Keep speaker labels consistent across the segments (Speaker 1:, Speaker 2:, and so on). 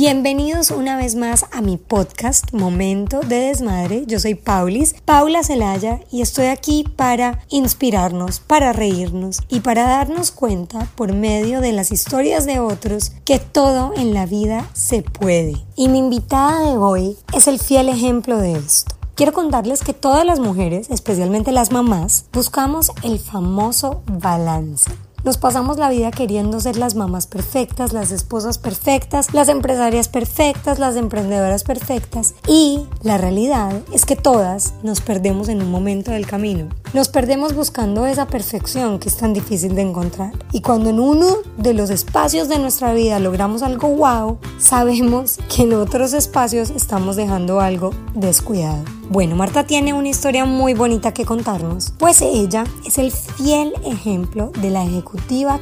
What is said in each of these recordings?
Speaker 1: Bienvenidos una vez más a mi podcast Momento de Desmadre. Yo soy Paulis, Paula Celaya, y estoy aquí para inspirarnos, para reírnos y para darnos cuenta por medio de las historias de otros que todo en la vida se puede. Y mi invitada de hoy es el fiel ejemplo de esto. Quiero contarles que todas las mujeres, especialmente las mamás, buscamos el famoso balance. Nos pasamos la vida queriendo ser las mamás perfectas, las esposas perfectas, las empresarias perfectas, las emprendedoras perfectas y la realidad es que todas nos perdemos en un momento del camino. Nos perdemos buscando esa perfección que es tan difícil de encontrar. Y cuando en uno de los espacios de nuestra vida logramos algo wow, sabemos que en otros espacios estamos dejando algo descuidado. Bueno, Marta tiene una historia muy bonita que contarnos, pues ella es el fiel ejemplo de la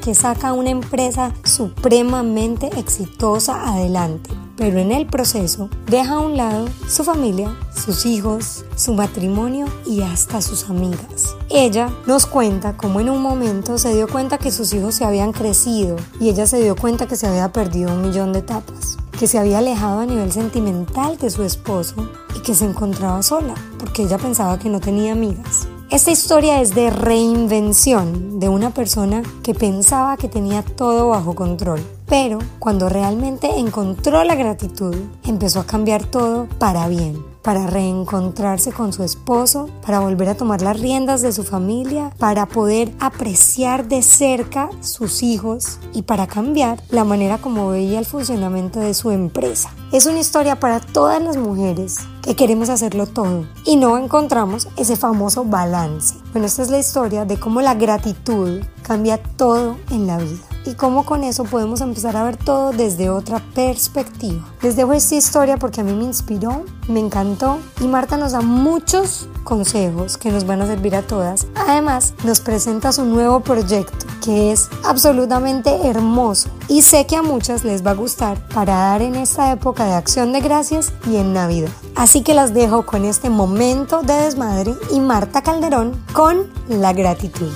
Speaker 1: que saca una empresa supremamente exitosa adelante, pero en el proceso deja a un lado su familia, sus hijos, su matrimonio y hasta sus amigas. Ella nos cuenta cómo en un momento se dio cuenta que sus hijos se habían crecido y ella se dio cuenta que se había perdido un millón de etapas que se había alejado a nivel sentimental de su esposo y que se encontraba sola porque ella pensaba que no tenía amigas. Esta historia es de reinvención de una persona que pensaba que tenía todo bajo control, pero cuando realmente encontró la gratitud, empezó a cambiar todo para bien para reencontrarse con su esposo, para volver a tomar las riendas de su familia, para poder apreciar de cerca sus hijos y para cambiar la manera como veía el funcionamiento de su empresa. Es una historia para todas las mujeres que queremos hacerlo todo y no encontramos ese famoso balance. Bueno, esta es la historia de cómo la gratitud cambia todo en la vida y cómo con eso podemos empezar a ver todo desde otra perspectiva. Les dejo esta historia porque a mí me inspiró, me encantó y Marta nos da muchos consejos que nos van a servir a todas. Además, nos presenta su nuevo proyecto que es absolutamente hermoso y sé que a muchas les va a gustar para dar en esta época de acción de gracias y en Navidad. Así que las dejo con este momento de desmadre y Marta Calderón con la gratitud.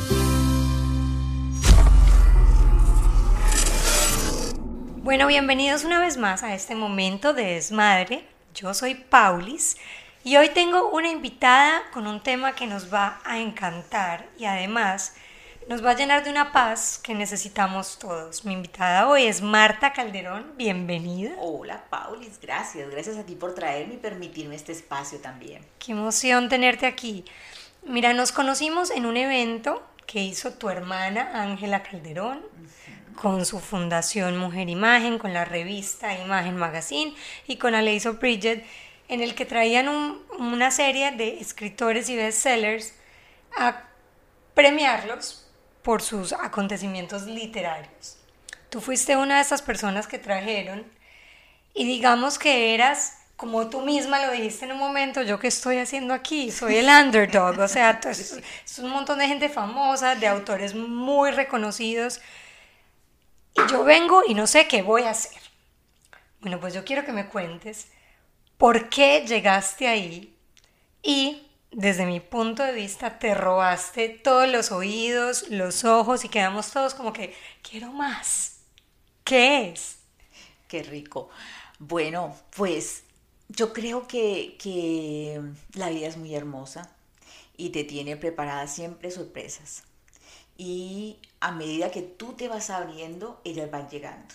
Speaker 1: Bueno, bienvenidos una vez más a este momento de desmadre. Yo soy Paulis y hoy tengo una invitada con un tema que nos va a encantar y además nos va a llenar de una paz que necesitamos todos. Mi invitada hoy es Marta Calderón, bienvenida.
Speaker 2: Hola Paulis, gracias, gracias a ti por traerme y permitirme este espacio también.
Speaker 1: Qué emoción tenerte aquí. Mira, nos conocimos en un evento que hizo tu hermana Ángela Calderón con su fundación Mujer Imagen, con la revista Imagen Magazine y con Aleiso Bridget, en el que traían una serie de escritores y bestsellers a premiarlos por sus acontecimientos literarios. Tú fuiste una de esas personas que trajeron y digamos que eras, como tú misma lo dijiste en un momento, yo que estoy haciendo aquí, soy el underdog, o sea, es, es un montón de gente famosa, de autores muy reconocidos, y yo vengo y no sé qué voy a hacer. Bueno, pues yo quiero que me cuentes por qué llegaste ahí y desde mi punto de vista te robaste todos los oídos, los ojos y quedamos todos como que quiero más. ¿Qué es?
Speaker 2: Qué rico. Bueno, pues yo creo que, que la vida es muy hermosa y te tiene preparadas siempre sorpresas y a medida que tú te vas abriendo, ellas van llegando.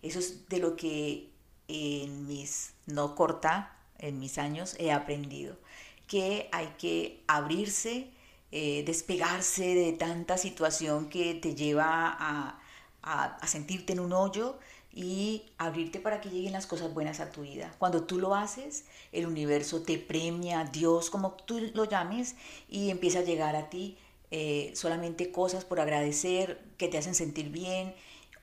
Speaker 2: Eso es de lo que en mis, no corta, en mis años he aprendido, que hay que abrirse, eh, despegarse de tanta situación que te lleva a, a sentirte en un hoyo y abrirte para que lleguen las cosas buenas a tu vida. Cuando tú lo haces, el universo te premia, Dios, como tú lo llames, y empieza a llegar a ti eh, solamente cosas por agradecer que te hacen sentir bien,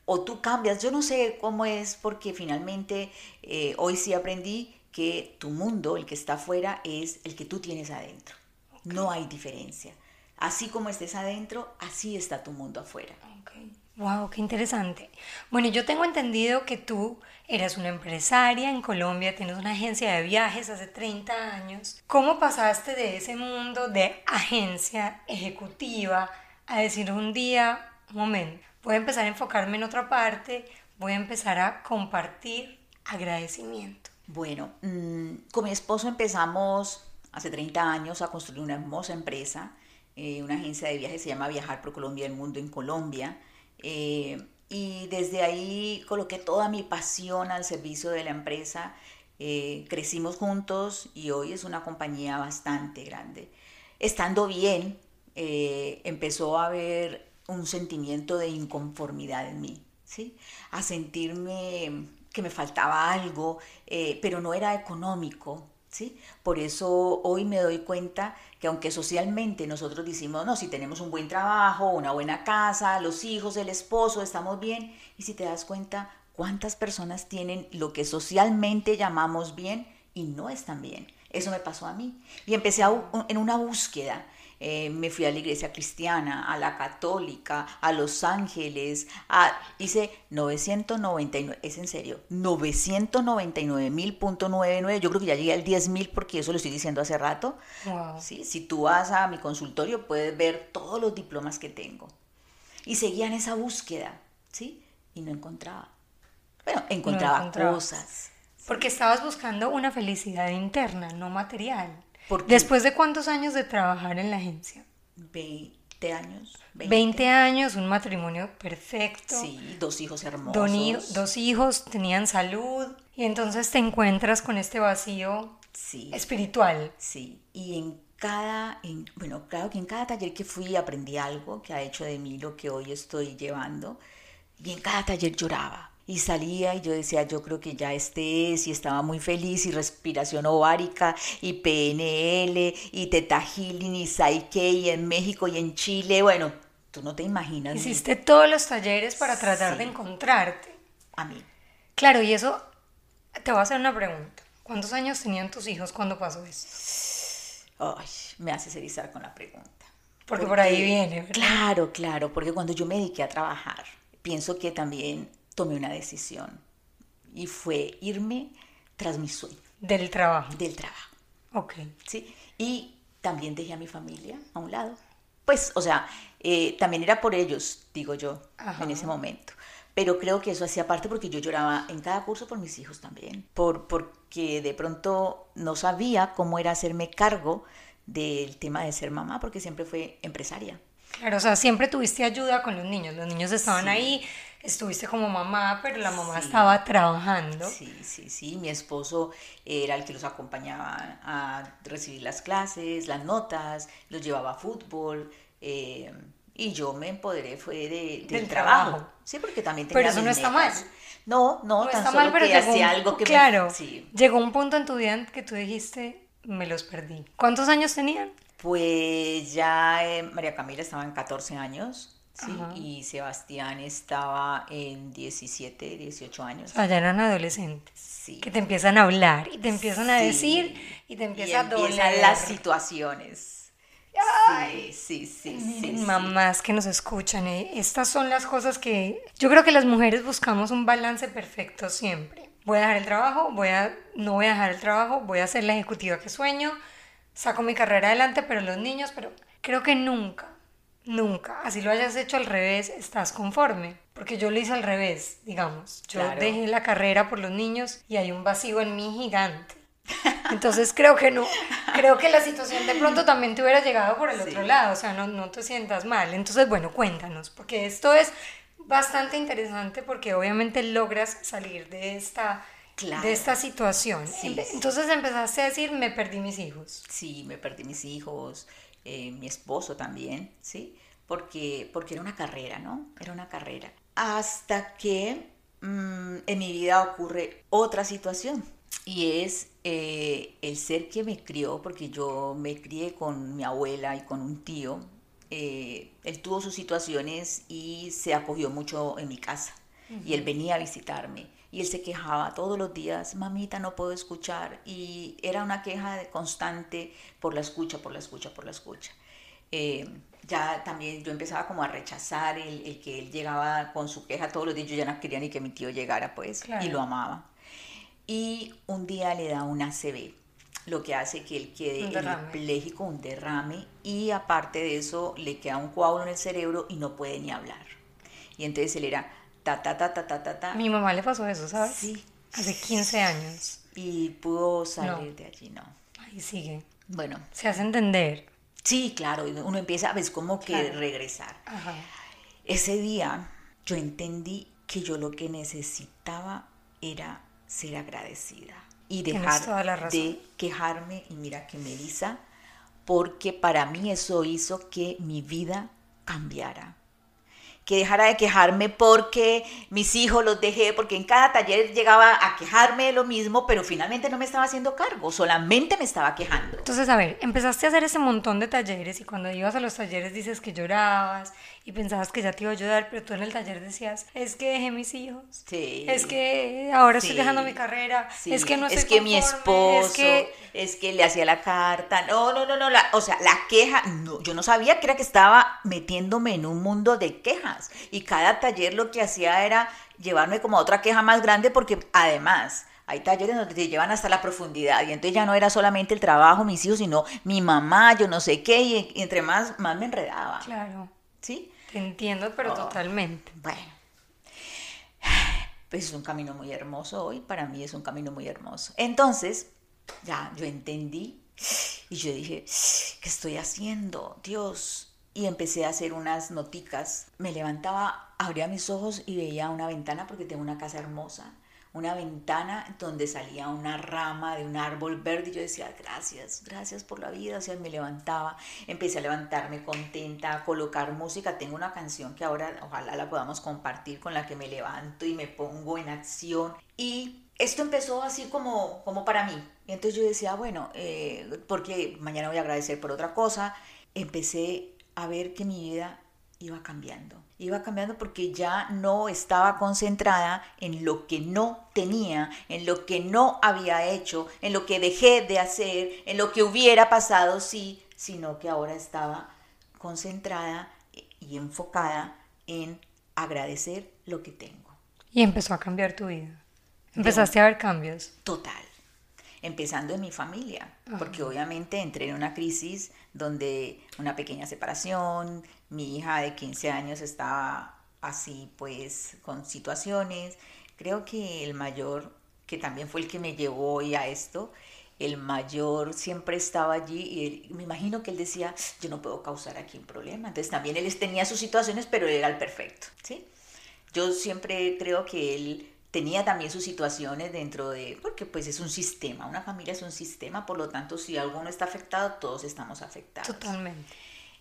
Speaker 2: o tú cambias, yo no sé cómo es, porque finalmente eh, hoy sí aprendí que tu mundo, el que está afuera, es el que tú tienes adentro. No hay diferencia. Así como estés adentro, así está tu mundo afuera.
Speaker 1: Wow, qué interesante. Bueno, yo tengo entendido que tú eras una empresaria en Colombia, tienes una agencia de viajes hace 30 años. ¿Cómo pasaste de ese mundo de agencia ejecutiva a decir un día, un momento, voy a empezar a enfocarme en otra parte, voy a empezar a compartir agradecimiento?
Speaker 2: Bueno, mm, con mi esposo empezamos hace 30 años a construir una hermosa empresa, eh, una agencia de viajes se llama Viajar por Colombia el Mundo en Colombia. Eh, y desde ahí coloqué toda mi pasión al servicio de la empresa. Eh, crecimos juntos y hoy es una compañía bastante grande. Estando bien, empezó a haber un sentimiento de inconformidad en mí, ¿sí? A sentirme que me faltaba algo, pero no era económico, ¿sí? Por eso hoy me doy cuenta que aunque socialmente nosotros decimos, no, si tenemos un buen trabajo, una buena casa, los hijos, el esposo, estamos bien, y si te das cuenta, ¿cuántas personas tienen lo que socialmente llamamos bien y no están bien? Eso me pasó a mí. Y empecé en una búsqueda eh, me fui a la iglesia cristiana, a la católica, a Los Ángeles, a, hice 999, es en serio, 999 mil.99, yo creo que ya llegué al 10 mil porque eso lo estoy diciendo hace rato. ¿sí? Si tú vas a mi consultorio puedes ver todos los diplomas que tengo. Y seguía en esa búsqueda, ¿sí? Y no encontraba. Bueno, encontraba cosas.
Speaker 1: Porque estabas buscando una felicidad interna, no material. ¿Después de cuántos años de trabajar en la agencia?
Speaker 2: 20 años.
Speaker 1: 20. años, un matrimonio perfecto.
Speaker 2: Sí, dos hijos hermosos.
Speaker 1: dos hijos, tenían salud. Y entonces te encuentras con este vacío sí, espiritual.
Speaker 2: Sí, y en cada, bueno, claro que en cada taller que fui aprendí algo que ha hecho de mí lo que hoy estoy llevando. Y en cada taller lloraba y salía y yo decía, yo creo que ya este es, y estaba muy feliz, y respiración ovárica, y PNL, y Teta Healing, y Psyche, y en México y en Chile, bueno, tú no te imaginas.
Speaker 1: Hiciste todos los talleres para tratar de encontrarte.
Speaker 2: A mí.
Speaker 1: Claro, y eso, te voy a hacer una pregunta. ¿Cuántos años tenían tus hijos cuando pasó eso?
Speaker 2: Ay, me hace erizar con la pregunta.
Speaker 1: Porque, por ahí viene,
Speaker 2: ¿verdad? Claro, claro, porque cuando yo me dediqué a trabajar, pienso que también tomé una decisión y fue irme tras mi sueño.
Speaker 1: Del trabajo.
Speaker 2: Del trabajo.
Speaker 1: Ok.
Speaker 2: ¿Sí? Y también dejé a mi familia a un lado. Pues, o sea, eh, también era por ellos, digo yo, en ese momento. Pero creo que eso hacía parte porque yo lloraba en cada curso por mis hijos también. Por, porque de pronto no sabía cómo era hacerme cargo del tema de ser mamá, porque siempre fue empresaria.
Speaker 1: Claro, o sea, siempre tuviste ayuda con los niños. Los niños estaban ahí, estuviste como mamá, pero la mamá estaba trabajando.
Speaker 2: Sí, sí, sí. Mi esposo era el que los acompañaba a recibir las clases, las notas, los llevaba a fútbol. Eh, y yo me empoderé fue de, del, trabajo. Sí, porque también tenía
Speaker 1: Pero eso no está mal.
Speaker 2: No, no, no tan está mal, pero que hacía algo que
Speaker 1: claro, llegó un punto en tu vida en que tú dijiste, me los perdí. ¿Cuántos años tenían?
Speaker 2: Pues ya eh, María Camila estaba en 14 años. Sí, y Sebastián estaba en 17, 18 años.
Speaker 1: O ya eran adolescentes. Sí. Que te empiezan a hablar y te empiezan a decir y te empiezan a doler.
Speaker 2: las situaciones. Sí, sí, sí, sí,
Speaker 1: Mamás que nos escuchan, eh, estas son las cosas que yo creo que las mujeres buscamos un balance perfecto siempre. Voy a dejar el trabajo, voy a, no voy a dejar el trabajo, voy a ser la ejecutiva que sueño, saco mi carrera adelante, pero los niños, pero creo que nunca, nunca, así lo hayas hecho al revés, estás conforme. Porque yo lo hice al revés, digamos. Yo dejé la carrera por los niños y hay un vacío en mí gigante. Entonces creo que no, creo que la situación de pronto también te hubiera llegado por el otro lado, o sea, no, no te sientas mal. Entonces, bueno, cuéntanos, porque esto es bastante interesante porque obviamente logras salir de esta de esta situación. Entonces empezaste a decir, me perdí mis hijos.
Speaker 2: Sí, me perdí mis hijos, eh, mi esposo también, ¿sí? Porque, porque era una carrera, ¿no? Era una carrera. Hasta que mm, en mi vida ocurre otra situación y es eh, el ser que me crió, porque yo me crié con mi abuela y con un tío. Eh, él tuvo sus situaciones y se acogió mucho en mi casa. Y él venía a visitarme y él se quejaba todos los días, mamita, no puedo escuchar. Y era una queja constante por la escucha, por la escucha, por la escucha. Eh, ya también yo empezaba como a rechazar el, que él llegaba con su queja todos los días, yo ya no quería ni que mi tío llegara, pues, y lo amaba. Y un día le da una ACV, lo que hace que él quede hemipléjico, un derrame, y aparte de eso le queda un coágulo en el cerebro y no puede ni hablar. Y entonces él era ta, ta, ta, ta, ta, ta,
Speaker 1: Mi mamá le pasó eso, ¿sabes?
Speaker 2: Sí.
Speaker 1: Hace 15 años.
Speaker 2: Y pudo salir de allí, no.
Speaker 1: Ahí sigue.
Speaker 2: Bueno.
Speaker 1: Se hace entender.
Speaker 2: Sí, claro, uno empieza, ves, como que regresar.
Speaker 1: Ajá.
Speaker 2: Ese día yo entendí que yo lo que necesitaba era ser agradecida y dejar de quejarme y mira que Melissa, porque para mí eso hizo que mi vida cambiara que dejara de quejarme porque mis hijos los dejé, porque en cada taller llegaba a quejarme de lo mismo, pero finalmente no me estaba haciendo cargo, solamente me estaba quejando.
Speaker 1: Entonces, a ver, empezaste a hacer ese montón de talleres y cuando ibas a los talleres dices que llorabas y pensabas que ya te iba a ayudar, pero tú en el taller decías, es que dejé mis hijos,
Speaker 2: sí,
Speaker 1: es que ahora estoy dejando mi carrera, es que no
Speaker 2: Es que mi esposo, es que... le hacía la carta, no, no, no, no, o sea, la queja, no, yo no sabía que era que estaba metiéndome en un mundo de quejas. Y cada taller lo que hacía era llevarme como a otra queja más grande porque además hay talleres donde te llevan hasta la profundidad y entonces ya no era solamente el trabajo, mis hijos, sino mi mamá, yo no sé qué, y, entre más, más me enredaba.
Speaker 1: Claro.
Speaker 2: ¿Sí?
Speaker 1: Te entiendo, pero oh, totalmente.
Speaker 2: Bueno, pues es un camino muy hermoso hoy, para mí es un camino muy hermoso. Entonces, ya yo entendí y yo dije, ¿qué estoy haciendo? Dios. Y empecé a hacer unas noticas. Me levantaba, abría mis ojos y veía una ventana porque tengo una casa hermosa una ventana donde salía una rama de un árbol verde y yo decía, gracias, gracias por la vida, o me levantaba, empecé a levantarme contenta, a colocar música, tengo una canción que ahora ojalá la podamos compartir con la que me levanto y me pongo en acción. Y esto empezó así como, como para mí. Y entonces yo decía, bueno, eh, porque mañana voy a agradecer por otra cosa, empecé a ver que mi vida iba cambiando iba cambiando porque ya no estaba concentrada en lo que no tenía, en lo que no había hecho, en lo que dejé de hacer, en lo que hubiera pasado sí, sino que ahora estaba concentrada y enfocada en agradecer lo que tengo.
Speaker 1: Y empezó a cambiar tu vida. Empezaste a ver cambios.
Speaker 2: Total. Empezando en mi familia, porque obviamente entré en una crisis donde una pequeña separación, mi hija de 15 años estaba así pues con situaciones. Creo que el mayor, que también fue el que me llevó hoy a esto, el mayor siempre estaba allí y me imagino que él decía, yo no puedo causar aquí un problema. Entonces también él tenía sus situaciones, pero él era el perfecto, ¿sí? Yo siempre creo que él tenía también sus situaciones dentro de, porque pues es un sistema, una familia es un sistema, por lo tanto si alguno está afectado, todos estamos afectados.
Speaker 1: Totalmente.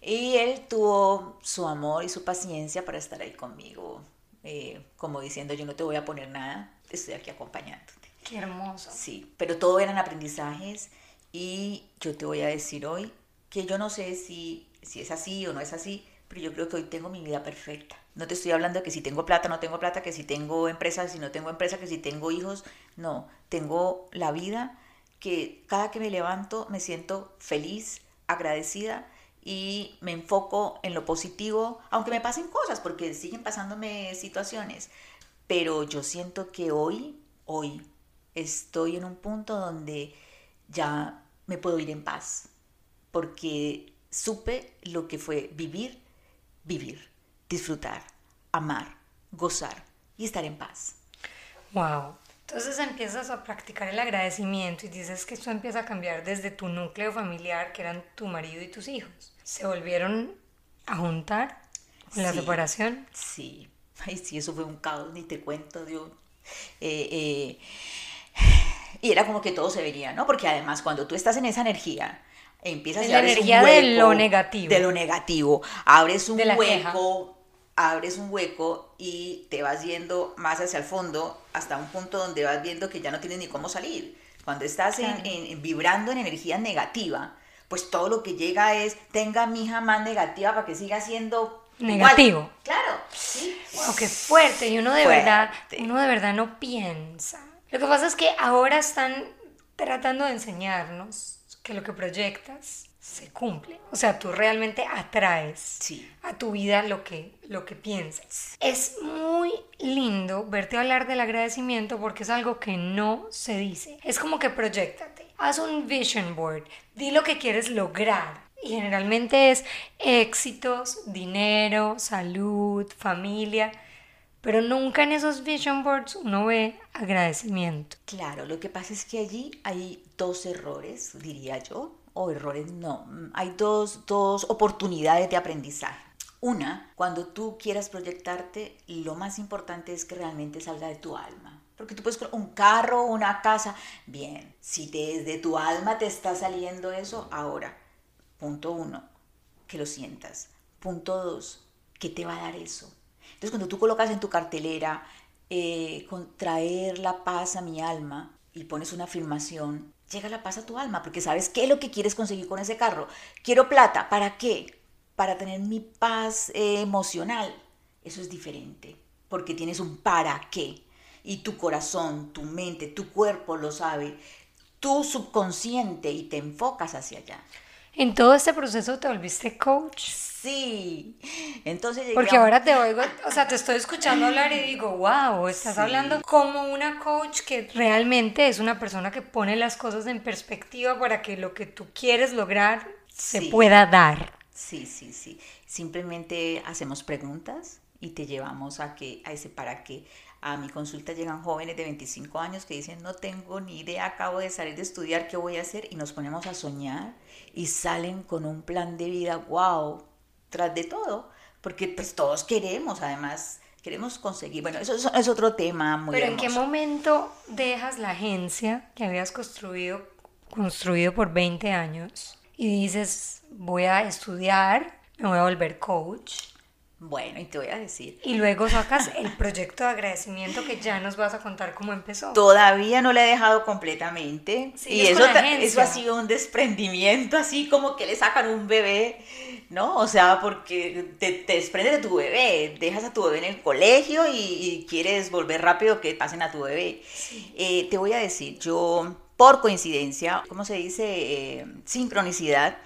Speaker 2: Y él tuvo su amor y su paciencia para estar ahí conmigo, eh, como diciendo, yo no te voy a poner nada, estoy aquí acompañándote.
Speaker 1: Qué hermoso.
Speaker 2: Sí, pero todo eran aprendizajes y yo te voy a decir hoy que yo no sé si, si es así o no es así, pero yo creo que hoy tengo mi vida perfecta. No te estoy hablando de que si tengo plata, no tengo plata, que si tengo empresa, si no tengo empresa, que si tengo hijos. No, tengo la vida que cada que me levanto me siento feliz, agradecida y me enfoco en lo positivo, aunque me pasen cosas, porque siguen pasándome situaciones, pero yo siento que hoy, hoy, estoy en un punto donde ya me puedo ir en paz, porque supe lo que fue vivir, vivir, disfrutar, amar, gozar y estar en paz.
Speaker 1: Wow. Entonces empiezas a practicar el agradecimiento y dices que esto empieza a cambiar desde tu núcleo familiar, que eran tu marido y tus hijos. ¿Se volvieron a juntar en la separación?
Speaker 2: Sí. Ay, sí, eso fue un caos, ni te cuento, Dios. Eh, eh, y era como que todo se vería, ¿no? Porque además cuando tú estás en esa energía, empiezas
Speaker 1: a la energía de lo negativo.
Speaker 2: De lo negativo. Abres un hueco abres un hueco y te vas yendo más hacia el fondo hasta un punto donde vas viendo que ya no tienes ni cómo salir. Cuando estás en, vibrando en energía negativa, pues todo lo que llega es, tenga mi hija más negativa para que siga siendo
Speaker 1: negativo.
Speaker 2: Claro, sí.
Speaker 1: Wow, qué fuerte. Y uno de verdad, uno de verdad no piensa. Lo que pasa es que ahora están tratando de enseñarnos que lo que proyectas se cumple. O sea, tú realmente atraes a tu vida lo que, lo que piensas. Es muy lindo verte hablar del agradecimiento porque es algo que no se dice. Es como que proyectate. Haz un vision board. Di lo que quieres lograr. Y generalmente es éxitos, dinero, salud, familia. pero nunca en esos vision boards uno ve agradecimiento.
Speaker 2: Claro, lo que pasa es que allí hay dos errores, diría yo, o errores no, hay dos, dos oportunidades de aprendizaje. Una, cuando tú quieras proyectarte, lo más importante es que realmente salga de tu alma. Porque tú puedes un carro, una casa, bien, si desde tu alma te está saliendo eso, ahora, punto uno, que lo sientas. Punto dos, ¿qué te va a dar eso? Entonces cuando tú colocas en tu cartelera, eh, traer la paz a mi alma y pones una afirmación, llega la paz a tu alma, porque sabes qué es lo que quieres conseguir con ese carro. Quiero plata, ¿para qué? Para tener mi paz eh, emocional. Eso es diferente, porque tienes un para qué. Y tu corazón, tu mente, tu cuerpo lo sabe, tu subconsciente y te enfocas hacia allá.
Speaker 1: En todo este proceso te volviste coach.
Speaker 2: Sí. Entonces
Speaker 1: Porque ahora te oigo, o sea, te estoy escuchando hablar y digo, wow, estás hablando como una coach que realmente es una persona que pone las cosas en perspectiva para que lo que tú quieres lograr se pueda dar.
Speaker 2: Sí, sí, sí. Simplemente hacemos preguntas y te llevamos a que a ese para qué a mi consulta llegan jóvenes de 25 años que dicen, no tengo ni idea, acabo de salir de estudiar, ¿qué voy a hacer? Y nos ponemos a soñar y salen con un plan de vida, wow, tras de todo, porque pues todos queremos, además, queremos conseguir, bueno, eso es, otro tema muy
Speaker 1: Pero ¿en qué momento dejas la agencia que habías construido, construido por 20 años y dices, voy a estudiar, me voy a volver coach?
Speaker 2: Bueno, y te voy a decir.
Speaker 1: Y luego sacas el proyecto de agradecimiento que ya nos vas a contar cómo empezó.
Speaker 2: Todavía no lo he dejado completamente. y eso, eso ha sido un desprendimiento, así como que le sacan un bebé, ¿no? O sea, porque te, desprendes de tu bebé, dejas a tu bebé en el colegio y, quieres volver rápido que pasen a tu bebé. Eh, te voy a decir, yo, por coincidencia, ¿cómo se dice? Eh, sincronicidad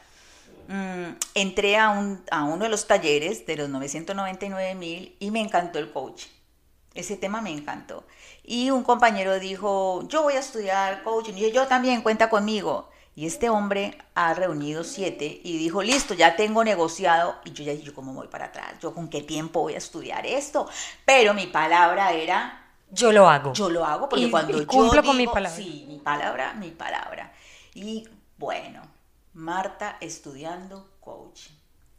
Speaker 2: Mm, entré a, un, a uno de los talleres de los 999 mil y me encantó el coach. Ese tema me encantó. Y un compañero dijo, yo voy a estudiar coaching. Y yo, también, cuenta conmigo. Y este hombre ha reunido siete y dijo, listo, ya tengo negociado. Y yo ya dije, cómo voy para atrás, yo con qué tiempo voy a estudiar esto. Pero mi palabra era...
Speaker 1: Yo lo hago.
Speaker 2: Yo lo hago porque cuando yo
Speaker 1: cumplo con mi palabra.
Speaker 2: Sí, mi palabra, mi palabra. Y bueno, Marta estudiando coaching.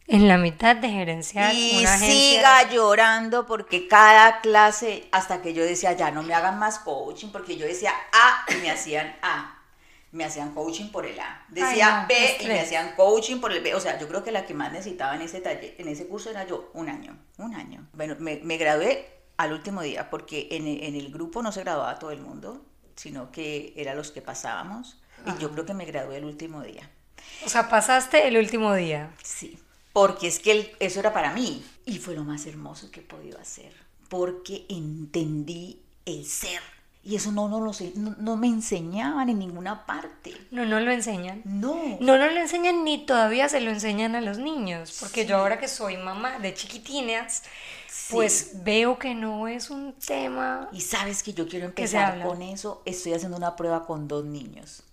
Speaker 1: En la mitad de gerenciar
Speaker 2: y una siga llorando porque cada clase, hasta que yo decía, ya no me hagan más coaching, porque yo decía A y me hacían A. Me hacían coaching por el A. Decía B y me hacían coaching por el B. O sea, yo creo que la que más necesitaba en ese taller, en ese curso era yo, un año, un año. Bueno, me, gradué al último día, porque en, en, el grupo no se graduaba todo el mundo, sino que eran los que pasábamos. Y yo creo que me gradué el último día.
Speaker 1: O sea, pasaste el último día.
Speaker 2: Sí, porque es que eso era para mí y fue lo más hermoso que he podido hacer, porque entendí el ser. Y eso no, no, lo sé, no, me enseñaban en ninguna parte.
Speaker 1: No, no lo enseñan.
Speaker 2: No.
Speaker 1: No, no lo enseñan ni todavía se lo enseñan a los niños. Porque yo ahora que soy mamá de chiquitinas, pues veo que no es un tema.
Speaker 2: Y sabes que yo quiero empezar con eso. Estoy haciendo una prueba con dos niños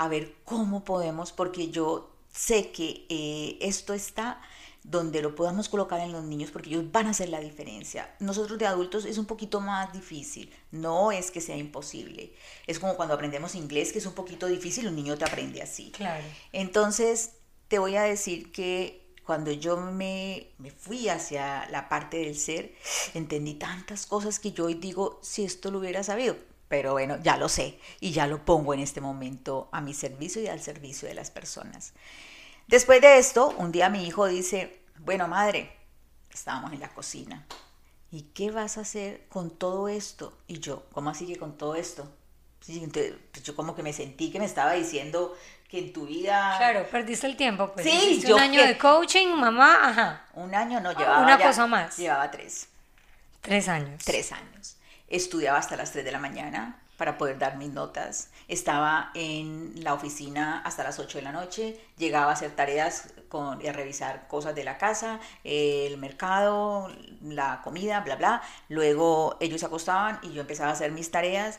Speaker 2: a ver cómo podemos, porque yo sé que eh, esto está donde lo podamos colocar en los niños porque ellos van a hacer la diferencia. Nosotros de adultos es un poquito más difícil, no es que sea imposible. Es como cuando aprendemos inglés que es un poquito difícil, un niño te aprende así.
Speaker 1: Claro.
Speaker 2: Entonces, te voy a decir que cuando yo me, me fui hacia la parte del ser, entendí tantas cosas que yo hoy digo, si esto lo hubiera sabido, pero bueno, ya lo sé y ya lo pongo en este momento a mi servicio y al servicio de las personas. Después de esto, un día mi hijo dice, bueno, madre, estábamos en la cocina, ¿y qué vas a hacer con todo esto? Y yo, ¿cómo así que con todo esto? Pues yo como que me sentí que me estaba diciendo que en tu vida...
Speaker 1: Claro, perdiste el tiempo. Pues. Sí, yo un año de coaching, mamá, ajá.
Speaker 2: Un año no, llevaba
Speaker 1: Una cosa más.
Speaker 2: Llevaba tres.
Speaker 1: Tres años.
Speaker 2: Tres años estudiaba hasta las 3 de la mañana para poder dar mis notas. Estaba en la oficina hasta las 8 de la noche, llegaba a hacer tareas con, a revisar cosas de la casa, el mercado, la comida, bla, bla. Luego ellos se acostaban y yo empezaba a hacer mis tareas.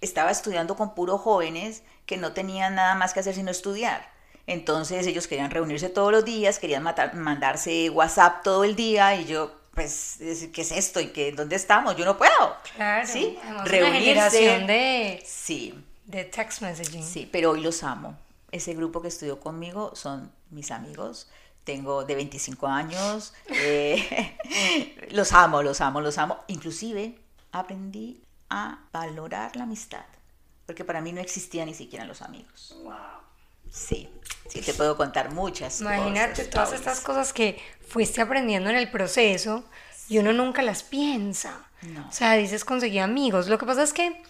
Speaker 2: Estaba estudiando con puros jóvenes que no tenían nada más que hacer sino estudiar. Entonces ellos querían reunirse todos los días, querían mandarse WhatsApp todo el día y yo pues, ¿qué es esto? ¿Y qué, dónde estamos? Yo no puedo.
Speaker 1: Claro.
Speaker 2: ¿Sí?
Speaker 1: Reunirse. de,
Speaker 2: sí.
Speaker 1: de text messaging.
Speaker 2: Sí, pero hoy los amo. Ese grupo que estudió conmigo son mis amigos. Tengo de 25 años. Eh, los amo, los amo, los amo. Inclusive aprendí a valorar la amistad. Porque para mí no existían ni siquiera los amigos.
Speaker 1: Wow.
Speaker 2: Sí, sí, te puedo contar muchas
Speaker 1: Imagínate todas estas cosas que fuiste aprendiendo en el proceso y uno nunca las piensa.
Speaker 2: No.
Speaker 1: O sea, dices conseguí amigos. Lo que pasa es que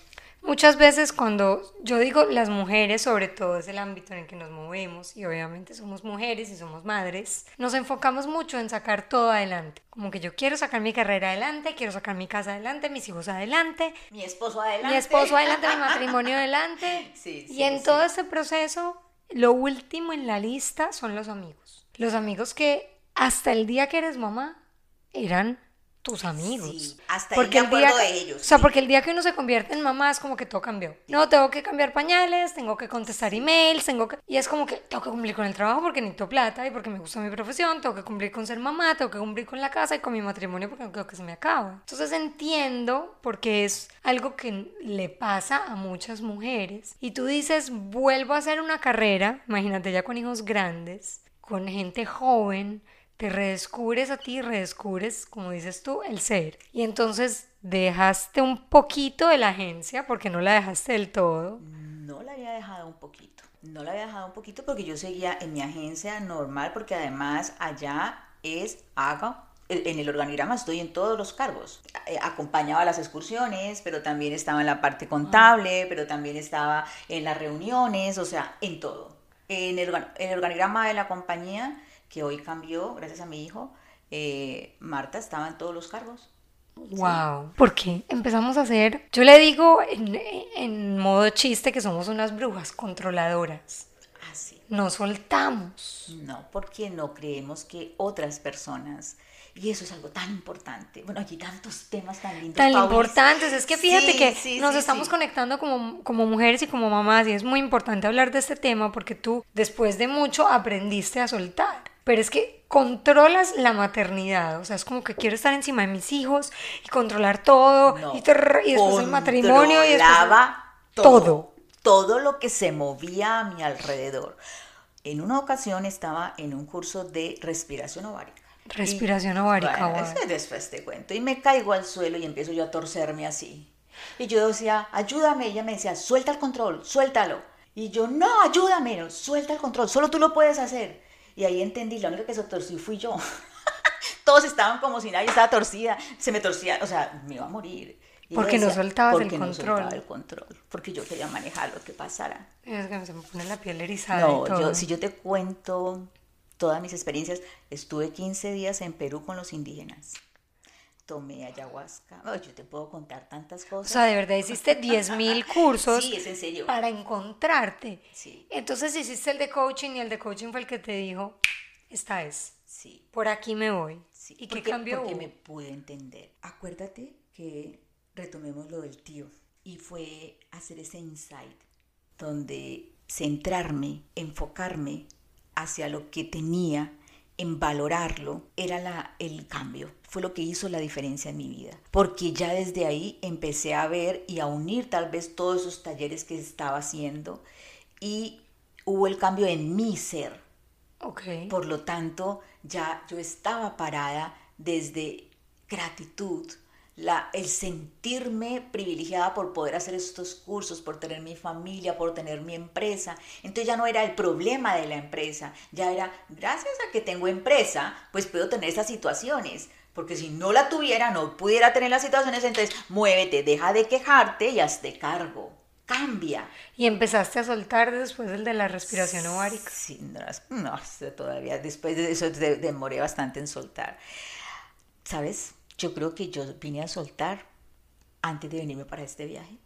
Speaker 1: muchas veces cuando yo digo las mujeres, sobre todo es el ámbito en el que nos movemos y obviamente somos mujeres y somos madres, nos enfocamos mucho en sacar todo adelante. Como que yo quiero sacar mi carrera adelante, quiero sacar mi casa adelante, mis hijos adelante,
Speaker 2: Mi esposo adelante.
Speaker 1: mi esposo adelante, mi matrimonio adelante.
Speaker 2: Sí, sí,
Speaker 1: y en
Speaker 2: sí.
Speaker 1: todo este proceso, lo último en la lista son los amigos. Los amigos que hasta el día que eres mamá eran tus amigos.
Speaker 2: Sí, hasta me
Speaker 1: el día,
Speaker 2: de ellos,
Speaker 1: O sea,
Speaker 2: sí.
Speaker 1: porque el día que uno se convierte en mamá es como que todo cambió. No, tengo que cambiar pañales, tengo que contestar emails, tengo que... Y es como que tengo que cumplir con el trabajo porque necesito plata y porque me gusta mi profesión, tengo que cumplir con ser mamá, tengo que cumplir con la casa y con mi matrimonio porque quiero que se me acabe. Entonces entiendo porque es algo que le pasa a muchas mujeres. Y tú dices, vuelvo a hacer una carrera, imagínate ya con hijos grandes, con gente joven, te redescubres a ti, redescubres, como dices tú, el ser. Y entonces dejaste un poquito de la agencia, porque no la dejaste del todo.
Speaker 2: No la había dejado un poquito. No la había dejado un poquito porque yo seguía en mi agencia normal, porque además allá es haga. En el organigrama estoy en todos los cargos. Eh, Acompañaba las excursiones, pero también estaba en la parte contable, pero también estaba en las reuniones, o sea, en todo. En el organigrama de la compañía, que hoy cambió gracias a mi hijo, eh, Marta estaba en todos los cargos.
Speaker 1: Wow. Porque empezamos a hacer, yo le digo en, en modo chiste que somos unas brujas controladoras.
Speaker 2: Así.
Speaker 1: No soltamos.
Speaker 2: No, porque no creemos que otras personas, y eso es algo tan importante. Bueno, aquí tantos temas tan lindos.
Speaker 1: Tan
Speaker 2: Paulis.
Speaker 1: importantes. Es que fíjate
Speaker 2: Sí,
Speaker 1: que
Speaker 2: sí,
Speaker 1: nos
Speaker 2: sí,
Speaker 1: estamos
Speaker 2: sí.
Speaker 1: conectando como, como mujeres y como mamás y es muy importante hablar de este tema porque tú después de mucho aprendiste a soltar. Pero es que controlas la maternidad, o sea, es como que quiero estar encima de mis hijos y controlar todo
Speaker 2: No,
Speaker 1: y, trrr, y después el matrimonio y después
Speaker 2: controlaba
Speaker 1: todo.
Speaker 2: todo. Todo lo que se movía a mi alrededor. En una ocasión estaba en un curso de respiración ovárica.
Speaker 1: Respiración
Speaker 2: Y,
Speaker 1: ovárica,
Speaker 2: bueno,
Speaker 1: wow.
Speaker 2: después te cuento. Y me caigo al suelo y empiezo yo a torcerme así. Y yo decía, ayúdame. Ella me decía, suelta el control, suéltalo. Y yo, no, ayúdame, no, suelta el control, solo tú lo puedes hacer. Y ahí entendí, la única que se torció fui yo. Todos estaban como si nadie estaba torcida, se me torcía, o sea, me iba a morir. Y
Speaker 1: Porque no soltabas el
Speaker 2: porque no
Speaker 1: control.
Speaker 2: soltaba el control, porque yo quería manejar lo que pasara.
Speaker 1: Es que se me pone la piel erizada
Speaker 2: No,
Speaker 1: y todo.
Speaker 2: yo, si yo te cuento todas mis experiencias, estuve 15 días en Perú con los indígenas. Tomé ayahuasca. Ay, yo te puedo contar tantas
Speaker 1: O
Speaker 2: cosas.
Speaker 1: sea, de verdad hiciste 10.000 cursos
Speaker 2: Sí, es en serio.
Speaker 1: para encontrarte.
Speaker 2: Sí.
Speaker 1: Entonces hiciste el de coaching y el de coaching fue el que te dijo, esta es,
Speaker 2: Sí.
Speaker 1: por aquí me voy.
Speaker 2: Sí,
Speaker 1: ¿Y qué
Speaker 2: porque,
Speaker 1: cambió?
Speaker 2: Porque me pude entender. Acuérdate que retomemos lo del tío y fue hacer ese insight donde centrarme, enfocarme hacia lo que tenía, en valorarlo, era la, el cambio. Fue lo que hizo la diferencia en mi vida. Porque ya desde ahí empecé a ver y a unir tal vez todos esos talleres que estaba haciendo y hubo el cambio en mi ser.
Speaker 1: Ok.
Speaker 2: Por lo tanto, ya yo estaba parada desde gratitud, la, el sentirme privilegiada por poder hacer estos cursos, por tener mi familia, por tener mi empresa. Entonces ya no era el problema de la empresa, ya era gracias a que tengo empresa, pues puedo tener esas situaciones. Porque si no la tuviera, no pudiera tener las situaciones, entonces muévete, deja de quejarte y hazte cargo. Cambia.
Speaker 1: Y empezaste a soltar después el de la respiración ovárica.
Speaker 2: Sí, no, no, todavía después de eso de- demoré bastante en soltar. ¿Sabes? Yo creo que yo vine a soltar antes de venirme para este viaje.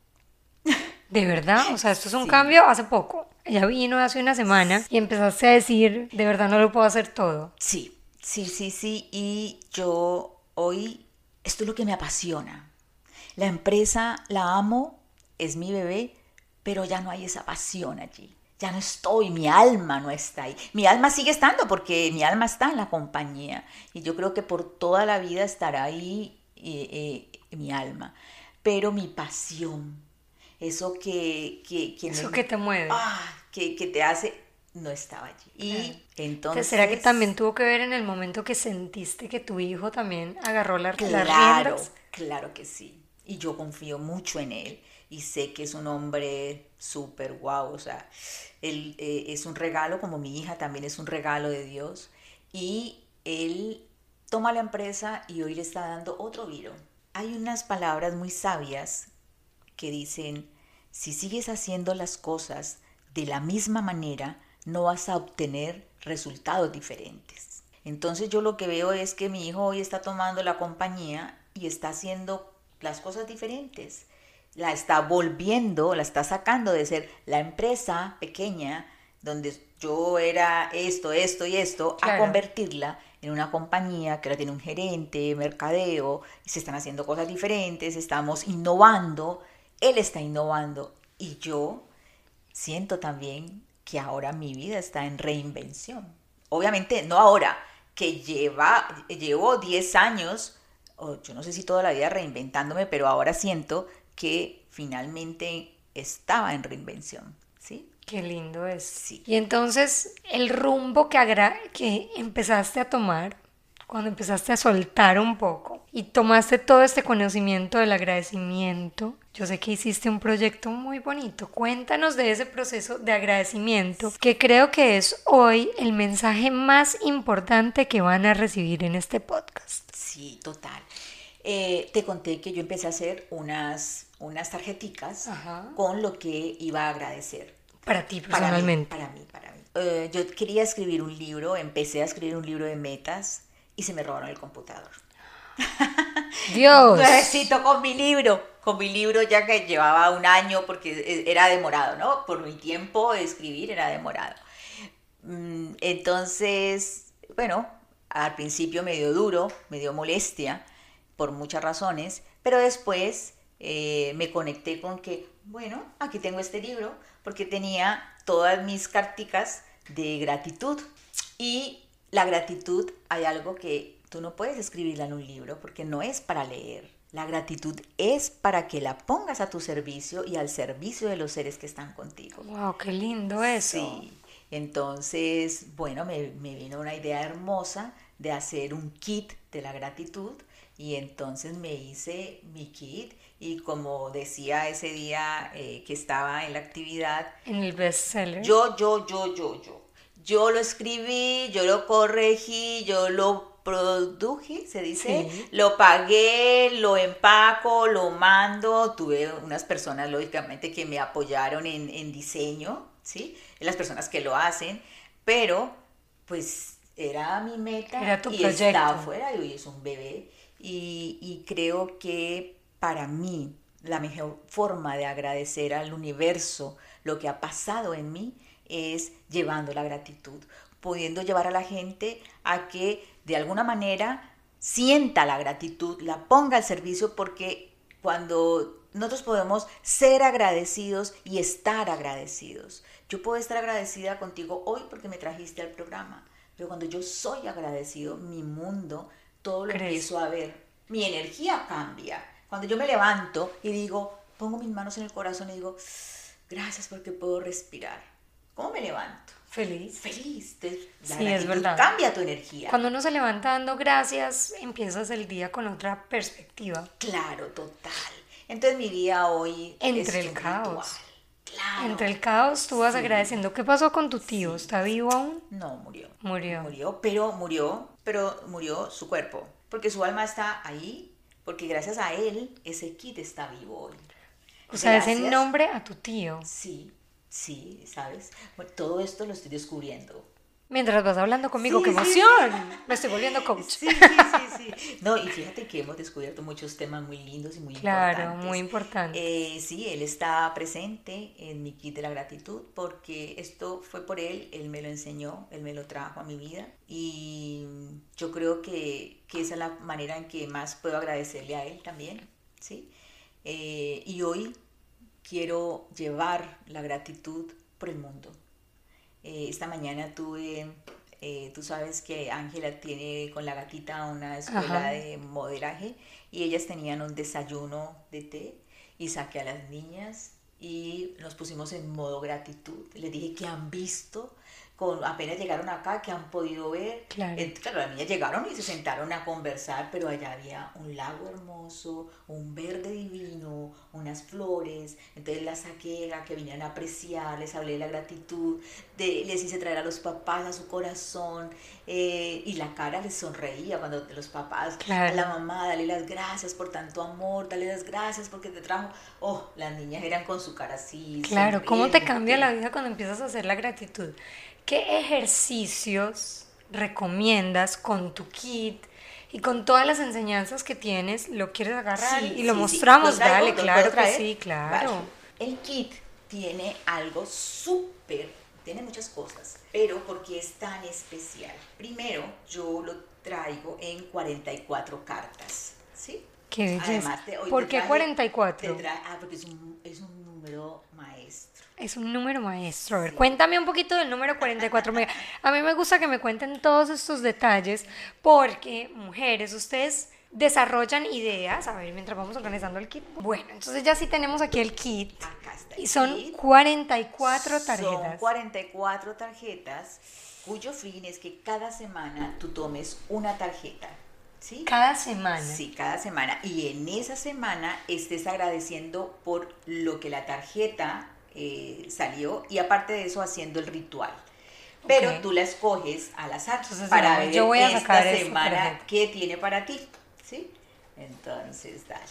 Speaker 1: De verdad, o sea, esto es un
Speaker 2: Sí.
Speaker 1: cambio hace poco. Ella vino hace una semana y empezaste a decir, de verdad no lo puedo hacer todo.
Speaker 2: Sí, sí, sí, sí. Y yo hoy, esto es lo que me apasiona. La empresa la amo, es mi bebé, pero ya no hay esa pasión allí. ya no estoy, mi alma no está ahí. Mi alma sigue estando porque mi alma está en la compañía y yo creo que por toda la vida estará ahí eh, eh, mi alma. Pero mi pasión, eso que... que,
Speaker 1: eso que te mueve.
Speaker 2: Ah, que, que, te hace, no estaba allí. Y entonces...
Speaker 1: ¿Será que también tuvo que ver en el momento que sentiste que tu hijo también agarró la,
Speaker 2: claro, Claro que sí. Y yo confío mucho en él y sé que es un hombre súper guau, o sea, él eh, es un regalo, como mi hija también es un regalo de Dios, y él toma la empresa y hoy le está dando otro viro. Hay unas palabras muy sabias que dicen, si sigues haciendo las cosas de la misma manera, no vas a obtener resultados diferentes. Entonces yo lo que veo es que mi hijo hoy está tomando la compañía y está haciendo las cosas diferentes. La está volviendo, la está sacando de ser la empresa pequeña donde yo era esto, esto y esto, a convertirla en una compañía que ahora tiene un gerente, mercadeo, y se están haciendo cosas diferentes, estamos innovando, él está innovando y yo siento también que ahora mi vida está en reinvención. Obviamente no ahora, que lleva, llevo 10 años, o yo no sé si toda la vida reinventándome, pero ahora siento que finalmente estaba en reinvención, ¿sí?
Speaker 1: Qué lindo es. Sí. Y entonces el rumbo que, que empezaste a tomar, cuando empezaste a soltar un poco y tomaste todo este conocimiento del agradecimiento, yo sé que hiciste un proyecto muy bonito. Cuéntanos de ese proceso de agradecimiento, que creo que es hoy el mensaje más importante que van a recibir en este podcast.
Speaker 2: Sí, total. Eh, te conté que yo empecé a hacer unas, unas tarjeticas con lo que iba a agradecer.
Speaker 1: Para ti personalmente.
Speaker 2: Para mí, para mí. Eh, yo quería escribir un libro, empecé a escribir un libro de metas y se me robaron el computador.
Speaker 1: Dios.
Speaker 2: Necesito con mi libro, con mi libro ya que llevaba un año porque era demorado, ¿no? Por mi tiempo de escribir era demorado. Mm, entonces, bueno, al principio me dio duro, me dio molestia, por muchas razones, pero después eh, me conecté con que, bueno, aquí tengo este libro, porque tenía todas mis carticas de gratitud. Y la gratitud hay algo que tú no puedes escribirla en un libro porque no es para leer. La gratitud es para que la pongas a tu servicio y al servicio de los seres que están contigo.
Speaker 1: ¡Wow! ¡Qué lindo eso!
Speaker 2: Sí. Entonces, bueno, me, me vino una idea hermosa de hacer un kit de la gratitud y entonces me hice mi kit y como decía ese día eh, que estaba en la actividad.
Speaker 1: En el bestseller.
Speaker 2: Yo, yo, yo, yo, yo. Yo lo escribí, yo lo corregí, yo lo produje, se dice, lo pagué, lo empaco, lo mando. Tuve unas personas, lógicamente, que me apoyaron en, en diseño, ¿sí? Las personas que lo hacen, pero pues era mi meta
Speaker 1: era tu
Speaker 2: y
Speaker 1: proyecto.
Speaker 2: está afuera y hoy es un bebé y, creo que para mí la mejor forma de agradecer al universo lo que ha pasado en mí es llevando la gratitud, pudiendo llevar a la gente a que de alguna manera sienta la gratitud, la ponga al servicio, porque cuando nosotros podemos ser agradecidos y estar agradecidos. Yo puedo estar agradecida contigo hoy porque me trajiste al programa, pero cuando yo soy agradecido, mi mundo todo lo empiezo a ver. Mi energía cambia. Cuando yo me levanto y digo, pongo mis manos en el corazón y digo, gracias porque puedo respirar. ¿Cómo me levanto?
Speaker 1: Feliz.
Speaker 2: Feliz.
Speaker 1: sí, es verdad.
Speaker 2: Cambia tu energía.
Speaker 1: Cuando uno se levanta dando gracias, empiezas el día con otra perspectiva.
Speaker 2: Claro, total. Entonces mi día hoy
Speaker 1: Entre el caos. Claro. Entre el caos tú vas agradeciendo. ¿Qué pasó con tu tío? ¿Está vivo aún?
Speaker 2: No, murió.
Speaker 1: Murió.
Speaker 2: Murió, pero murió, pero murió su cuerpo, porque su alma está ahí, porque gracias a él ese kit está vivo hoy.
Speaker 1: O sea, es en nombre a tu tío.
Speaker 2: Sí, sí, ¿sabes? todo esto lo estoy descubriendo
Speaker 1: Mientras vas hablando conmigo, qué emoción. Me estoy volviendo coach.
Speaker 2: Sí, sí, sí, No, y fíjate que hemos descubierto muchos temas muy lindos y muy
Speaker 1: importantes.
Speaker 2: Claro,
Speaker 1: muy importantes.
Speaker 2: Eh, sí, él está presente en mi kit de la gratitud porque esto fue por él, él me lo enseñó, él me lo trajo a mi vida y yo creo que, que esa es la manera en que más puedo agradecerle a él también, ¿sí? Eh, y hoy quiero llevar la gratitud por el mundo. Eh, esta mañana tuve, eh, tú sabes que Ángela tiene con la gatita una escuela de modelaje y ellas tenían un desayuno de té y saqué a las niñas y nos pusimos en modo gratitud. Les dije que han visto con, apenas llegaron acá, que han podido ver. Claro. las niñas llegaron y se sentaron a conversar, pero allá había un lago hermoso, un verde divino, unas flores. Entonces las saqué a que vinieran a apreciar, les hablé de la gratitud, de, les hice traer a los papás a su corazón eh, y la cara les sonreía cuando los papás, a la mamá, dale las gracias por tanto amor, dale las gracias porque te trajo. Oh, las niñas eran con su cara así.
Speaker 1: Claro, ¿cómo te cambia la vida cuando empiezas a hacer la gratitud? ¿Qué ejercicios recomiendas con tu kit y con todas las enseñanzas que tienes? ¿Lo quieres agarrar y lo mostramos? Dale, claro que sí, claro.
Speaker 2: El kit tiene algo súper, tiene muchas cosas, pero porque es tan especial. Primero, yo lo traigo en 44 cartas, ¿sí?
Speaker 1: Qué ¿Por qué 44?
Speaker 2: ah, porque es un, es un número maestro.
Speaker 1: Es un número maestro. A ver, cuéntame un poquito del número 44. A mí me gusta que me cuenten todos estos detalles porque, mujeres, ustedes desarrollan ideas. A ver, mientras vamos organizando el kit. Bueno, entonces ya sí tenemos aquí el kit.
Speaker 2: Acá está.
Speaker 1: y son 44 tarjetas.
Speaker 2: Son 44 tarjetas cuyo fin es que cada semana tú tomes una tarjeta. ¿Sí?
Speaker 1: Cada semana.
Speaker 2: Sí, cada semana. Y en esa semana estés agradeciendo por lo que la tarjeta eh, salió y aparte de eso haciendo el ritual. Pero tú la escoges al azar para ver yo voy a esta semana qué tiene para ti. ¿sí? Entonces, dale.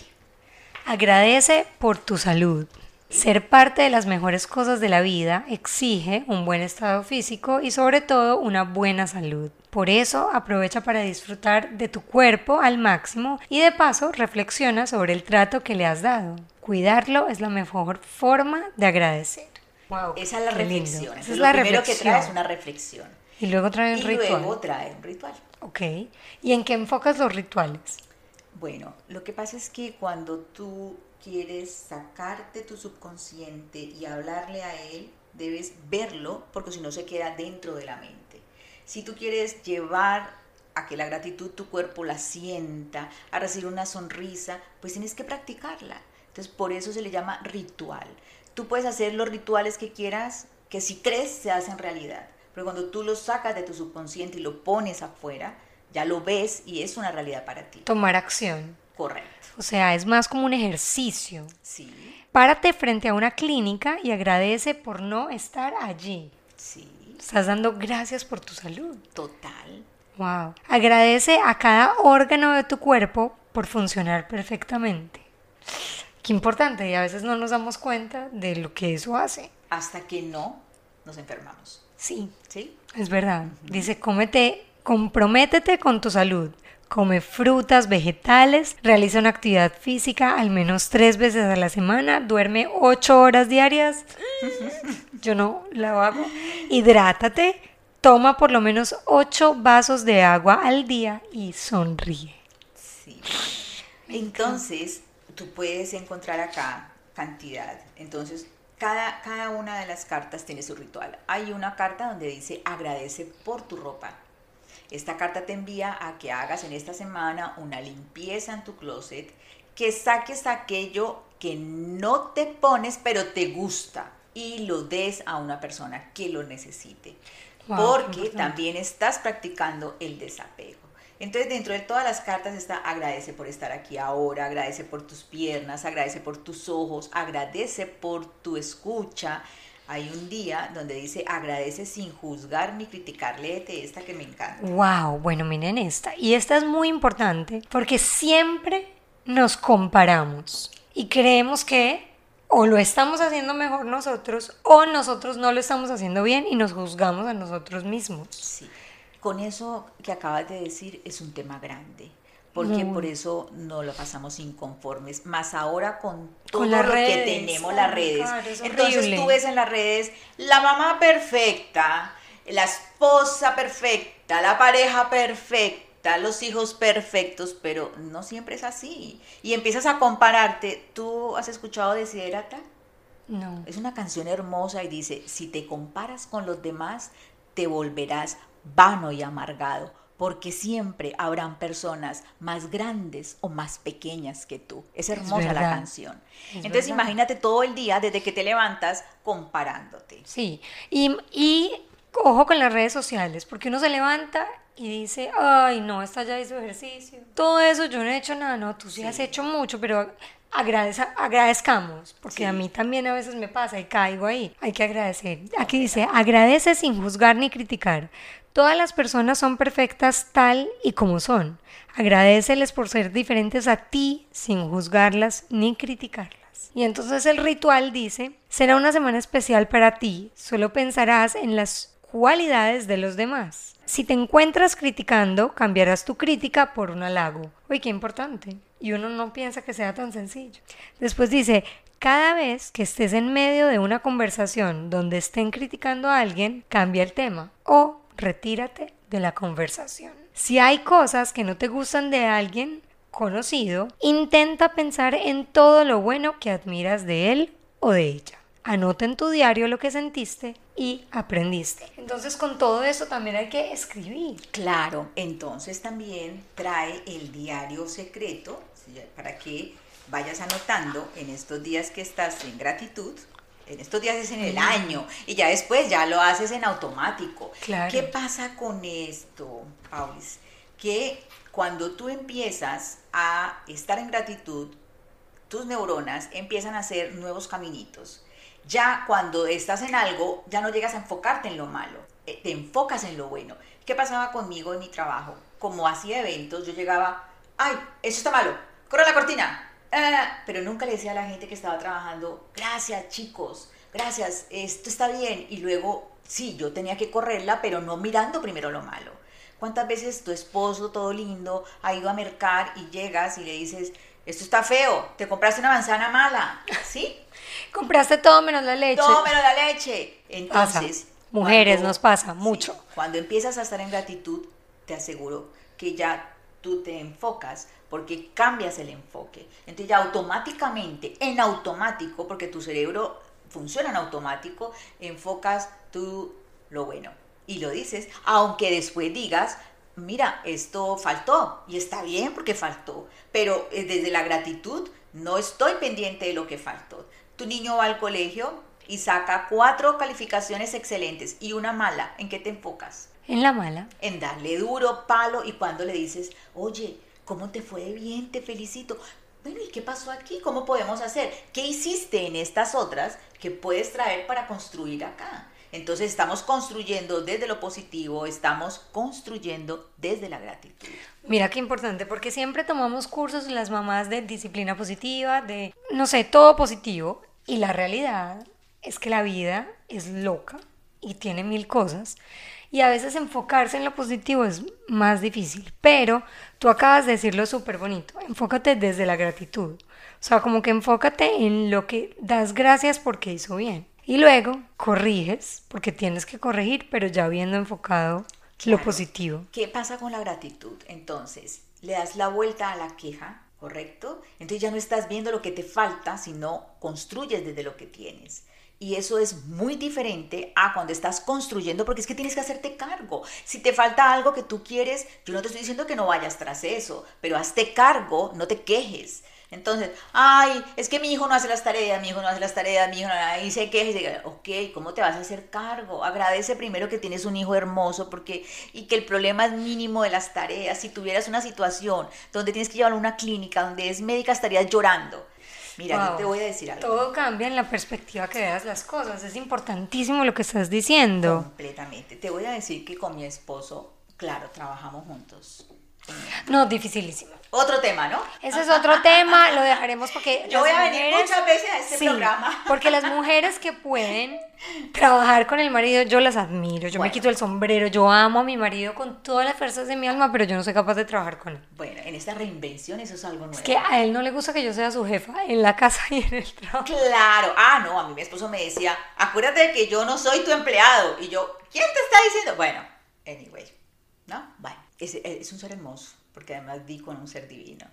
Speaker 1: Agradece por tu salud. Ser parte de las mejores cosas de la vida exige un buen estado físico y sobre todo una buena salud. Por eso aprovecha para disfrutar de tu cuerpo al máximo y de paso reflexiona sobre el trato que le has dado. Cuidarlo es la mejor forma de agradecer.
Speaker 2: Wow, Esa es la reflexión. Esa es la primero que trae es una reflexión.
Speaker 1: Y luego trae un
Speaker 2: y
Speaker 1: ritual.
Speaker 2: luego trae un ritual.
Speaker 1: Ok. ¿Y en qué enfocas los rituales?
Speaker 2: Bueno, lo que pasa es que cuando tú quieres sacarte tu subconsciente y hablarle a él, debes verlo porque si no se queda dentro de la mente. Si tú quieres llevar a que la gratitud tu cuerpo la sienta, a recibir una sonrisa, pues tienes que practicarla. Entonces, por eso se le llama ritual. Tú puedes hacer los rituales que quieras, que si crees se hacen realidad. Pero cuando tú los sacas de tu subconsciente y lo pones afuera, ya lo ves y es una realidad para ti.
Speaker 1: Tomar acción.
Speaker 2: Correcto.
Speaker 1: O sea, es más como un ejercicio.
Speaker 2: Sí.
Speaker 1: Párate frente a una clínica y agradece por no estar allí.
Speaker 2: Sí.
Speaker 1: Estás dando gracias por tu salud.
Speaker 2: Total.
Speaker 1: Wow. Agradece a cada órgano de tu cuerpo por funcionar perfectamente. Qué importante, y a veces no nos damos cuenta de lo que eso hace.
Speaker 2: Hasta que no nos enfermamos.
Speaker 1: Sí.
Speaker 2: ¿Sí?
Speaker 1: Es verdad. Dice, cómete, comprométete con tu salud. Come frutas, vegetales, realiza una actividad física al menos tres veces a la semana, duerme ocho horas diarias. Yo no la hago. Hidrátate, toma por lo menos ocho vasos de agua al día y sonríe.
Speaker 2: Sí. Entonces, tú puedes encontrar acá cantidad. Entonces, cada, cada una de las cartas tiene su ritual. Hay una carta donde dice agradece por tu ropa. Esta carta te envía a que hagas en esta semana una limpieza en tu closet, que saques aquello que no te pones pero te gusta y lo des a una persona que lo necesite. porque también estás practicando el desapego. Entonces dentro de todas las cartas está agradece por estar aquí ahora, agradece por tus piernas, agradece por tus ojos, agradece por tu escucha. Hay un día donde dice agradece sin juzgar ni criticar. Léete esta que me encanta.
Speaker 1: Wow, bueno, miren esta. Y esta es muy importante porque siempre nos comparamos y creemos que o lo estamos haciendo mejor nosotros o nosotros no lo estamos haciendo bien y nos juzgamos a nosotros mismos.
Speaker 2: Sí con eso que acabas de decir es un tema grande porque por eso no lo pasamos inconformes, más ahora con todo lo que tenemos las redes. Entonces tú ves en las redes la mamá perfecta, la esposa perfecta, la pareja perfecta, los hijos perfectos, pero no siempre es así. Y empiezas a compararte. ¿Tú has escuchado de Siderata?
Speaker 1: No.
Speaker 2: Es una canción hermosa y dice, si te comparas con los demás, te volverás vano y amargado, porque siempre habrán personas más grandes o más pequeñas que tú. Es hermosa la canción.
Speaker 1: Es
Speaker 2: Entonces
Speaker 1: verdad.
Speaker 2: imagínate todo el día desde que te levantas comparándote.
Speaker 1: Sí, y, y ojo con las redes sociales, porque uno se levanta y dice, ay, no, esta ya hizo ejercicio. Todo eso yo no he hecho nada, no, tú sí, has hecho mucho, pero agradeza- agradezcamos, porque a mí también a veces me pasa y caigo ahí. Hay que agradecer. Aquí dice, agradece sin juzgar ni criticar. Todas las personas son perfectas tal y como son. Agradeceles por ser diferentes a ti sin juzgarlas ni criticarlas. Y entonces el ritual dice, será una semana especial para ti, solo pensarás en las cualidades de los demás. Si te encuentras criticando, cambiarás tu crítica por un halago. Uy, qué importante. Y uno no piensa que sea tan sencillo. Después dice, cada vez que estés en medio de una conversación donde estén criticando a alguien, cambia el tema o retírate de la conversación. Si hay cosas que no te gustan de alguien conocido, intenta pensar en todo lo bueno que admiras de él o de ella. Anota en tu diario lo que sentiste y aprendiste. Entonces con todo eso también hay que escribir.
Speaker 2: Claro, entonces también trae el diario secreto para que vayas anotando en estos días que estás en gratitud. En estos días es en el año y ya después ya lo haces en automático.
Speaker 1: Claro.
Speaker 2: ¿Qué pasa con esto, Paulis? Que cuando tú empiezas a estar en gratitud, tus neuronas empiezan a hacer nuevos caminitos. Ya cuando estás en algo, ya no llegas a enfocarte en lo malo, eh, te enfocas en lo bueno. ¿Qué pasaba conmigo en mi trabajo? Como hacía eventos, yo llegaba, ay, eso está malo, corre la cortina. Ah, pero nunca le decía a la gente que estaba trabajando, gracias chicos, gracias, esto está bien. Y luego, sí, yo tenía que correrla, pero no mirando primero lo malo. ¿Cuántas veces tu esposo, todo lindo, ha ido a mercar y llegas y le dices, esto está feo, te compraste una manzana mala, ¿sí?
Speaker 1: Compraste todo menos la leche.
Speaker 2: Tómelo la leche. Entonces,
Speaker 1: Mujeres,
Speaker 2: cuando-
Speaker 1: nos pasa
Speaker 2: sí,
Speaker 1: mucho.
Speaker 2: cuando empiezas a estar en gratitud, te aseguro que ya tú te enfocas porque cambias el enfoque. Entonces ya automáticamente, en automático, porque tu cerebro funciona en automático, enfocas tú lo bueno y lo dices, aunque después digas, mira, esto faltó y está bien porque faltó, pero eh, desde la gratitud no estoy pendiente de lo que faltó. Tu niño va al colegio y saca cuatro calificaciones excelentes y una mala, ¿en qué te enfocas?
Speaker 1: En la mala.
Speaker 2: en darle duro, palo, y cuando le dices, oye, ¿cómo te fue de bien? Te felicito. Bueno, ¿y qué pasó aquí? ¿Cómo podemos hacer? ¿Qué hiciste en estas otras que puedes traer para construir acá? Entonces estamos construyendo desde lo positivo, estamos construyendo desde la gratitud.
Speaker 1: Mira qué importante, porque siempre tomamos cursos las mamás de disciplina positiva, de, no sé, todo positivo. Y la realidad es que la vida es loca y tiene mil cosas. Y a veces enfocarse en lo positivo es más difícil. Pero tú acabas de decirlo súper bonito. Enfócate desde la gratitud. O sea, como que enfócate en lo que das gracias porque hizo bien. Y luego corriges, porque tienes que corregir, pero ya habiendo enfocado lo positivo.
Speaker 2: ¿Qué pasa con la gratitud? Entonces, le das la vuelta a la queja, ¿correcto? Entonces ya no estás viendo lo que te falta, sino construyes desde lo que tienes. Y eso es muy diferente a cuando estás construyendo, porque es que tienes que hacerte cargo. Si te falta algo que tú quieres, yo no te estoy diciendo que no vayas tras eso, pero hazte cargo, no te quejes. Entonces, ay, es que mi hijo no hace las tareas, mi hijo no hace las tareas, mi hijo no y se queja y dice, ok, ¿cómo te vas a hacer cargo? Agradece primero que tienes un hijo hermoso porque, y que el problema es mínimo de las tareas. Si tuvieras una situación donde tienes que llevarlo a una clínica, donde es médica, estarías llorando. Mira, yo te voy a decir algo.
Speaker 1: Todo cambia en la perspectiva que veas las cosas. Es importantísimo lo que estás diciendo.
Speaker 2: Completamente. Te voy a decir que con mi esposo, claro, trabajamos juntos.
Speaker 1: No, dificilísimo.
Speaker 2: Otro tema, ¿no?
Speaker 1: Ese es otro tema, lo dejaremos porque...
Speaker 2: Yo voy a venir muchas veces a este
Speaker 1: Sí,
Speaker 2: programa.
Speaker 1: Porque las mujeres que pueden trabajar con el marido, yo las admiro, yo me quito el sombrero, yo amo a mi marido con todas las fuerzas de mi alma, pero yo no soy capaz de trabajar con él.
Speaker 2: Bueno, en esta reinvención eso es algo nuevo.
Speaker 1: Es que a él no le gusta que yo sea su jefa en la casa y en el trabajo.
Speaker 2: Claro, ah, no, a mí mi esposo me decía, acuérdate de que yo no soy tu empleado. Y yo, ¿quién te está diciendo? Bueno, anyway, ¿no? Bueno, es, es un ser hermoso, porque además di con un ser divino.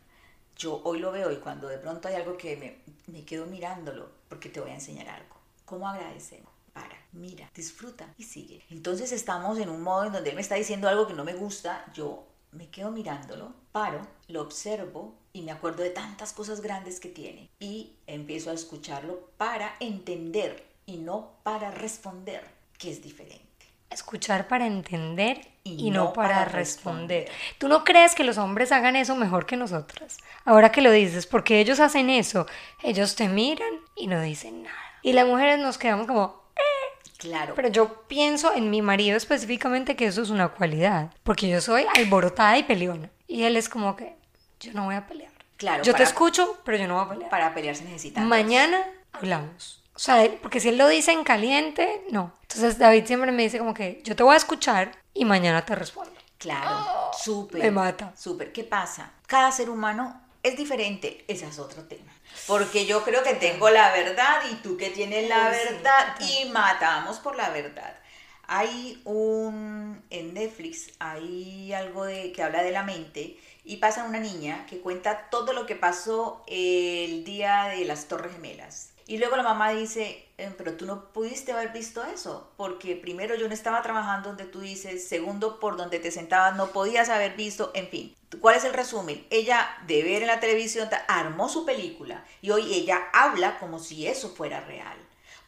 Speaker 2: yo hoy lo veo y cuando de pronto hay algo que me, me quedo mirándolo, porque te voy a enseñar algo. ¿Cómo agradecemos? Para, mira, disfruta y sigue. Entonces estamos en un modo en donde él me está diciendo algo que no me gusta, yo me quedo mirándolo, paro, lo observo y me acuerdo de tantas cosas grandes que tiene y empiezo a escucharlo para entender y no para responder, que es diferente.
Speaker 1: Escuchar para entender y, no, para, responder. ¿Tú no crees que los hombres hagan eso mejor que nosotras? Ahora que lo dices, porque ellos hacen eso, ellos te miran y no dicen nada. Y las mujeres nos quedamos como, eh".
Speaker 2: Claro.
Speaker 1: Pero yo pienso en mi marido específicamente que eso es una cualidad, porque yo soy alborotada y peleona. Y él es como que, yo no voy a pelear.
Speaker 2: Claro.
Speaker 1: Yo te escucho, pero yo no voy a pelear.
Speaker 2: Para pelear se necesita.
Speaker 1: Mañana hablamos. O sea, porque si él lo dice en caliente, no. Entonces David siempre me dice como que yo te voy a escuchar y mañana te respondo.
Speaker 2: Claro, súper.
Speaker 1: Me mata.
Speaker 2: Súper. ¿Qué pasa? Cada ser humano es diferente. Ese es otro tema. Porque yo creo que tengo la verdad y tú que tienes la verdad y matamos por la verdad. Hay un en Netflix hay algo de que habla de la mente y pasa una niña que cuenta todo lo que pasó el día de las Torres Gemelas y luego la mamá dice, eh, pero tú no pudiste haber visto eso, porque primero yo no estaba trabajando donde tú dices, segundo por donde te sentabas no podías haber visto, en fin. ¿Cuál es el resumen? Ella de ver en la televisión armó su película y hoy ella habla como si eso fuera real.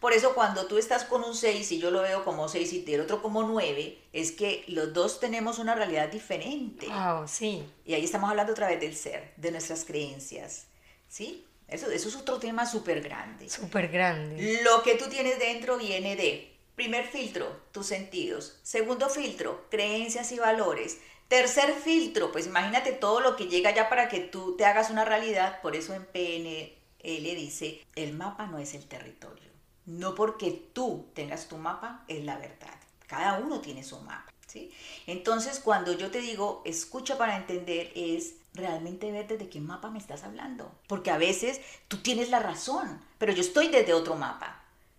Speaker 2: Por eso cuando tú estás con un 6 y yo lo veo como 6 y el otro como 9, es que los dos tenemos una realidad diferente.
Speaker 1: Wow, sí.
Speaker 2: Y ahí estamos hablando otra vez del ser, de nuestras creencias. ¿Sí? Eso, es otro tema súper grande.
Speaker 1: Súper grande.
Speaker 2: Lo que tú tienes dentro viene de, primer filtro, tus sentidos. Segundo filtro, creencias y valores. Tercer filtro, pues imagínate todo lo que llega ya para que tú te hagas una realidad. Por eso en PNL dice, el mapa no es el territorio. No porque tú tengas tu mapa es la verdad. Cada uno tiene su mapa. ¿sí? Entonces, cuando yo te digo, escucha para entender, es realmente ver desde qué mapa me estás hablando. Porque a veces tú tienes la razón, pero yo estoy desde otro mapa.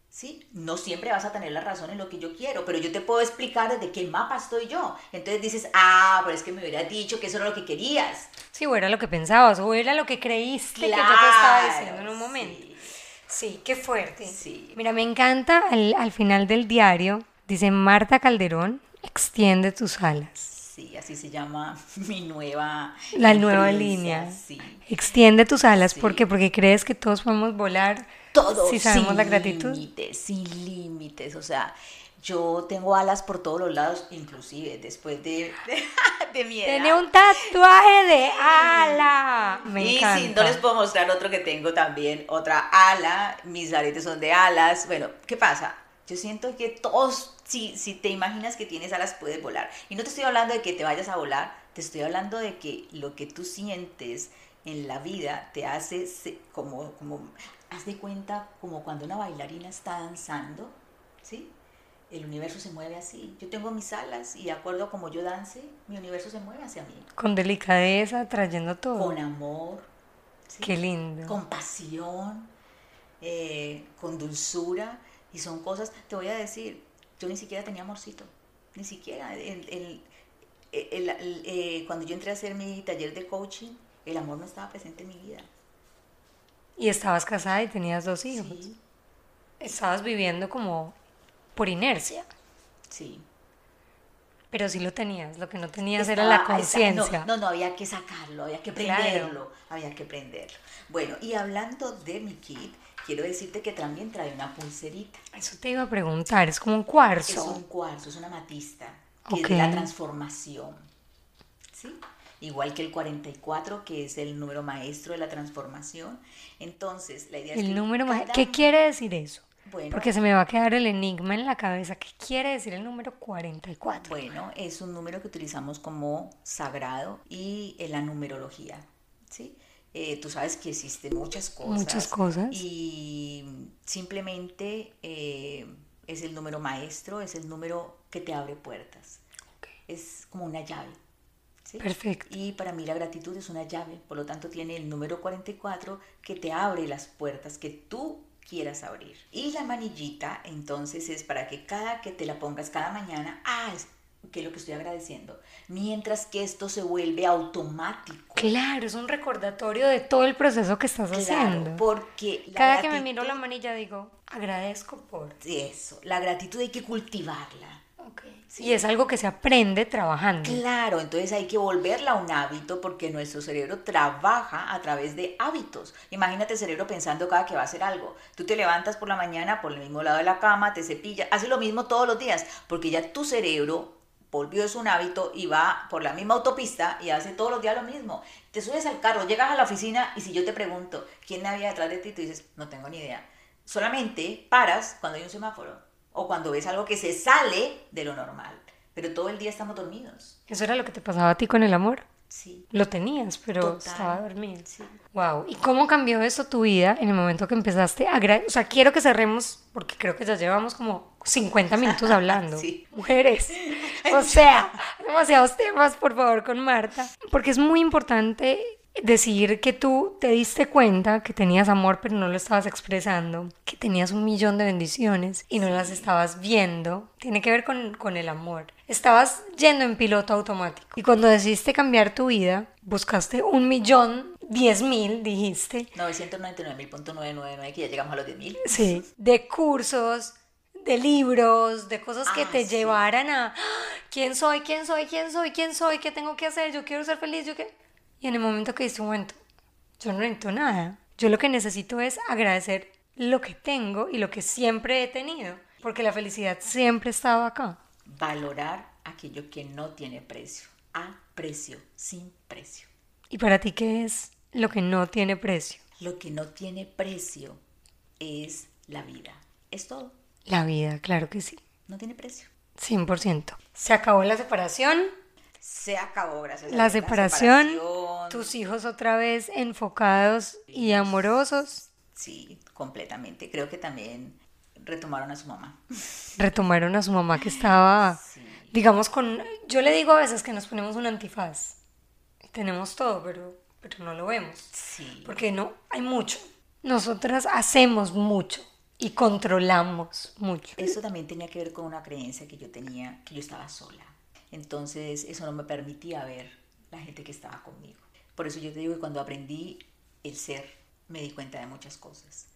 Speaker 2: ¿Sí? No siempre vas a tener la razón en lo que yo quiero, pero yo te puedo explicar desde qué mapa estoy yo. Entonces dices, ah, pero es que me hubieras dicho que eso era lo que querías.
Speaker 1: Sí, o era lo que pensabas, o era lo que creíste que yo te estaba diciendo en un momento. Sí, qué fuerte.
Speaker 2: Sí.
Speaker 1: Mira, me encanta al, al final del diario, dice Marta Calderón, extiende tus alas.
Speaker 2: Sí, así se llama mi nueva...
Speaker 1: La nueva línea.
Speaker 2: Sí.
Speaker 1: Extiende tus alas, ¿por qué? Porque crees que todos podemos volar
Speaker 2: Todo
Speaker 1: si sabemos
Speaker 2: sin
Speaker 1: la gratitud.
Speaker 2: límites, sin límites, o sea, yo tengo alas por todos los lados, inclusive después de, de, de mi edad.
Speaker 1: Tiene un tatuaje de ala. Me
Speaker 2: y
Speaker 1: encanta.
Speaker 2: sí, no les puedo mostrar otro que tengo también, otra ala, mis aretes son de alas. Bueno, ¿qué pasa? Yo siento que todos, si, si te imaginas que tienes alas, puedes volar. Y no te estoy hablando de que te vayas a volar, te estoy hablando de que lo que tú sientes en la vida te hace se- como, como, haz de cuenta como cuando una bailarina está danzando, ¿sí? El universo se mueve así. Yo tengo mis alas y de acuerdo a como yo dance, mi universo se mueve hacia mí.
Speaker 1: Con delicadeza, trayendo todo.
Speaker 2: Con amor, ¿sí?
Speaker 1: Qué lindo.
Speaker 2: con pasión, eh, con dulzura, y son cosas, te voy a decir, yo ni siquiera tenía amorcito, ni siquiera. El- el- el- el- eh, cuando yo entré a hacer mi taller de coaching, el amor no estaba presente en mi vida.
Speaker 1: Y estabas casada y tenías dos hijos.
Speaker 2: Sí,
Speaker 1: Estabas viviendo como por inercia.
Speaker 2: sí.
Speaker 1: Pero sí lo tenías. Lo que no tenías era la conciencia.
Speaker 2: No, no, no, había que sacarlo, había que
Speaker 1: Claro.
Speaker 2: prenderlo, había que prenderlo. Bueno, y hablando de mi kit, quiero decirte que también trae una pulserita.
Speaker 1: Eso te iba a preguntar. Es como un
Speaker 2: Es
Speaker 1: cuarzo.
Speaker 2: un cuarzo, es una matista, que
Speaker 1: Ok.
Speaker 2: es la transformación. ¿Sí? Igual que el 44, que es el número maestro de la transformación. Entonces, la idea es
Speaker 1: El
Speaker 2: que
Speaker 1: número
Speaker 2: cada-
Speaker 1: ¿Qué quiere decir eso?
Speaker 2: Bueno,
Speaker 1: Porque se me va a quedar el enigma en la cabeza. ¿Qué quiere decir el número 44?
Speaker 2: bueno, es un número que utilizamos como sagrado y en la numerología. ¿Sí? Eh, tú sabes que existen muchas cosas.
Speaker 1: Muchas cosas.
Speaker 2: Y simplemente eh, es el número maestro, es el número que te abre puertas.
Speaker 1: Ok.
Speaker 2: Es como una llave. ¿sí?
Speaker 1: Perfecto.
Speaker 2: Y para mí la gratitud es una llave, por lo tanto tiene el número 44 que te abre las puertas que tú quieras abrir. Y la manillita entonces es para que cada que te la pongas cada mañana, ah, qué es lo que estoy agradeciendo. Mientras que esto se vuelve automático.
Speaker 1: Claro, es un recordatorio de todo el proceso que estás haciendo.
Speaker 2: Porque
Speaker 1: cada que me miro la manilla digo, agradezco por.
Speaker 2: Eso, la gratitud hay que cultivarla.
Speaker 1: Y es algo que se aprende trabajando.
Speaker 2: Claro, entonces hay que volverla un hábito porque nuestro cerebro trabaja a través de hábitos. Imagínate el cerebro pensando cada que va a hacer algo. Tú te levantas por la mañana por el mismo lado de la cama, te cepillas, hace lo mismo todos los días porque ya tu cerebro volvió es un hábito y va por la misma autopista y hace todos los días lo mismo. Te subes al carro, llegas a la oficina y si yo te pregunto quién había detrás de ti, tú dices, no tengo ni idea. Solamente paras cuando hay un semáforo o cuando ves algo que se sale de lo normal. Pero todo el día estamos dormidos.
Speaker 1: ¿Eso era lo que te pasaba a ti con el amor?
Speaker 2: Sí.
Speaker 1: Lo tenías, pero estaba dormido. Sí. Wow. ¿Y cómo cambió eso tu vida en el momento que empezaste a... O sea, quiero que cerremos, porque creo que ya llevamos como 50 minutos hablando.
Speaker 2: sí.
Speaker 1: Mujeres. O sea, demasiados temas, por favor, con Marta. Porque es muy importante decir que tú te diste cuenta que tenías amor pero no lo estabas expresando, que tenías un millón de bendiciones y no las estabas viendo, tiene que ver con, con el amor. Estabas yendo en piloto automático. Y cuando decidiste cambiar tu vida, buscaste un millón, diez mil, dijiste.
Speaker 2: 999.999, que ya llegamos a los diez mil.
Speaker 1: Sí, de cursos, de libros, de cosas que ah, te llevaran a ah, quién soy, quién soy, quién soy, quién soy, qué tengo que hacer, yo quiero ser feliz, yo qué. Y en el momento que dice un momento, yo no necesito nada. Yo lo que necesito es agradecer lo que tengo y lo que siempre he tenido, porque la felicidad siempre estaba acá.
Speaker 2: Valorar aquello que no tiene precio, a precio, sin precio.
Speaker 1: ¿Y para ti qué es lo que no tiene precio?
Speaker 2: Lo que no tiene precio es la vida. Es todo.
Speaker 1: La vida, claro que sí.
Speaker 2: No tiene precio.
Speaker 1: 100%. Se acabó la separación,
Speaker 2: se acabó, gracias
Speaker 1: a la separación, tus hijos otra vez enfocados y amorosos.
Speaker 2: Sí, completamente. Creo que también retomaron a su mamá.
Speaker 1: Retomaron a su mamá que estaba, digamos, con... Yo le digo a veces que nos ponemos un antifaz. Tenemos todo, pero, pero no lo vemos.
Speaker 2: Sí.
Speaker 1: Porque no, hay mucho. Nosotras hacemos mucho y controlamos mucho.
Speaker 2: Eso también tenía que ver con una creencia que yo tenía, que yo estaba sola. Entonces eso no me permitía ver la gente que estaba conmigo. Por eso yo te digo que cuando aprendí el ser, me di cuenta de muchas cosas.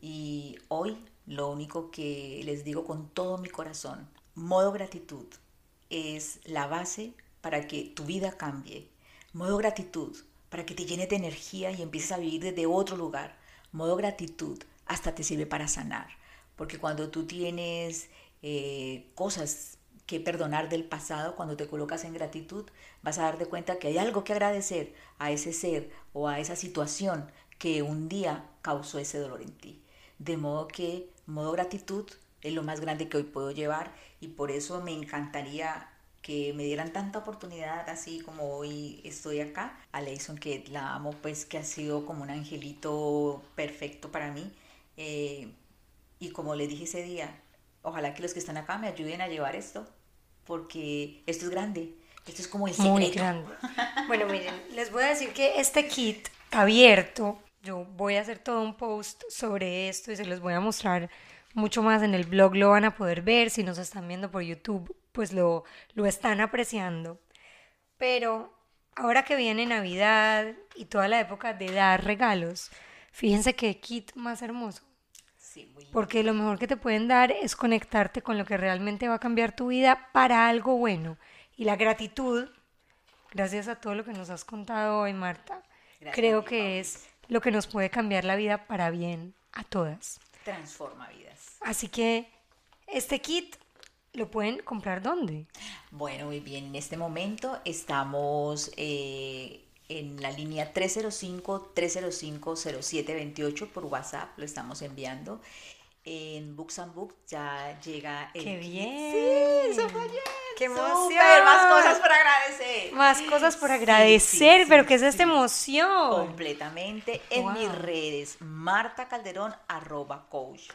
Speaker 2: Y hoy lo único que les digo con todo mi corazón, modo gratitud, es la base para que tu vida cambie. Modo gratitud, para que te llenes de energía y empieces a vivir desde otro lugar. Modo gratitud, hasta te sirve para sanar. Porque cuando tú tienes eh, cosas que perdonar del pasado, cuando te colocas en gratitud, vas a darte cuenta que hay algo que agradecer a ese ser o a esa situación que un día causó ese dolor en ti. De modo que modo gratitud es lo más grande que hoy puedo llevar y por eso me encantaría que me dieran tanta oportunidad así como hoy estoy acá. A Leison que la amo pues que ha sido como un angelito perfecto para mí. Eh, y como le dije ese día, ojalá que los que están acá me ayuden a llevar esto, porque esto es grande. Esto es como el secreto.
Speaker 1: Muy grande. Bueno, miren, les voy a decir que este kit abierto, yo voy a hacer todo un post sobre esto y se los voy a mostrar mucho más en el blog, lo van a poder ver. Si nos están viendo por YouTube, pues lo, lo están apreciando. Pero ahora que viene Navidad y toda la época de dar regalos, fíjense qué kit más hermoso. Porque lo mejor que te pueden dar es conectarte con lo que realmente va a cambiar tu vida para algo bueno. Y la gratitud, gracias a todo lo que nos has contado hoy, Marta, creo que es lo que nos puede cambiar la vida para bien a todas.
Speaker 2: Transforma vidas.
Speaker 1: Así que este kit ¿Lo pueden comprar dónde?
Speaker 2: Bueno, muy bien. En este momento estamos eh, en la línea 305-305-0728 por WhatsApp, lo estamos enviando. En Books and Books ya llega
Speaker 1: el... ¡Qué bien!
Speaker 2: Sí, eso fue
Speaker 1: ¡Qué emoción!
Speaker 2: Más cosas por agradecer.
Speaker 1: Más cosas por agradecer, pero ¿qué es esta emoción?
Speaker 2: Completamente en mis redes, Marta Calderón, arroba coach.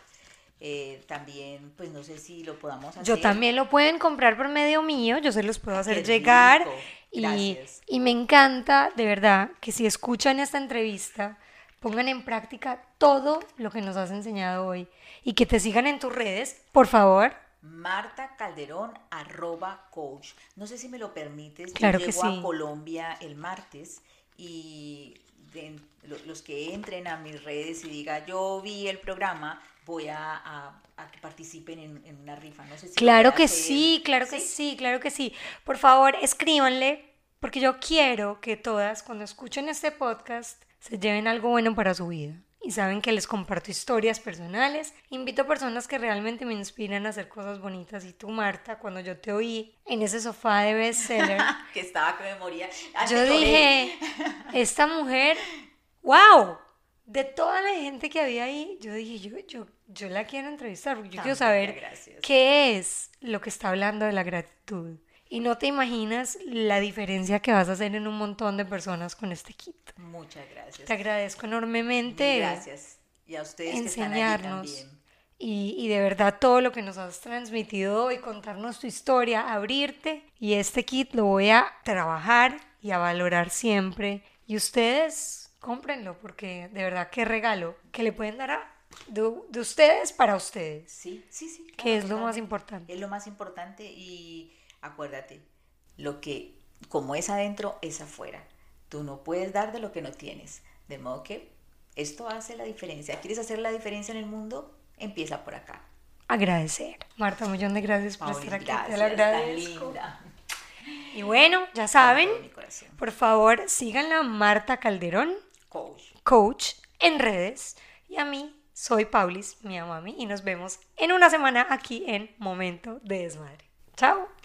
Speaker 2: Eh, también, pues no sé si lo podamos hacer.
Speaker 1: Yo también lo pueden comprar por medio mío, yo se los puedo hacer llegar. Y, y, me encanta, de verdad, que si escuchan esta entrevista, pongan en práctica todo lo que nos has enseñado hoy y que te sigan en tus redes, por favor,
Speaker 2: Marta Calderón arroba coach. No sé si me lo permites.
Speaker 1: Claro
Speaker 2: Yo
Speaker 1: que
Speaker 2: llego
Speaker 1: sí.
Speaker 2: a Colombia el martes y de- los que entren a mis redes y diga yo vi el programa, voy a, a- a que participen en, en una rifa. No sé si
Speaker 1: Claro que
Speaker 2: hacer.
Speaker 1: sí, claro que sí, claro que sí. Por favor, escríbanle, porque yo quiero que todas, cuando escuchen este podcast, se lleven algo bueno para su vida. Y saben que les comparto historias personales. Invito a personas que realmente me inspiran a hacer cosas bonitas. Y tú, Marta, cuando yo te oí en ese sofá de bestseller,
Speaker 2: que estaba que me moría. Ah,
Speaker 1: yo dije, esta mujer, wow, de toda la gente que había ahí, yo dije, yo, yo, yo la quiero entrevistar, porque yo quiero saber
Speaker 2: gracias.
Speaker 1: qué es lo que está hablando de la gratitud. Y no te imaginas la diferencia que vas a hacer en un montón de personas con este kit.
Speaker 2: Muchas gracias.
Speaker 1: Te agradezco enormemente
Speaker 2: Gracias. Y a ustedes que están
Speaker 1: enseñarnos.
Speaker 2: también.
Speaker 1: Y, y de verdad todo lo que nos has transmitido hoy, contarnos tu historia, abrirte. Y este kit lo voy a trabajar y a valorar siempre. Y ustedes, cómprenlo, porque de verdad qué regalo que le pueden dar a, de, de ustedes para ustedes.
Speaker 2: Sí, sí, sí.
Speaker 1: Que
Speaker 2: claro,
Speaker 1: es lo más importante.
Speaker 2: Es lo más importante y acuérdate, lo que como es adentro es afuera. Tú no puedes dar de lo que no tienes. De modo que esto hace la diferencia. ¿Quieres hacer la diferencia en el mundo? Empieza por acá.
Speaker 1: Agradecer. Marta, un millón de gracias por estar aquí. Te lo agradezco.
Speaker 2: linda.
Speaker 1: Y bueno, ya saben, por favor, síganla Marta Calderón.
Speaker 2: Coach.
Speaker 1: coach en redes. Y a mí, soy Paulis, mi mami, y nos vemos en una semana aquí en Momento de Desmadre. Chao.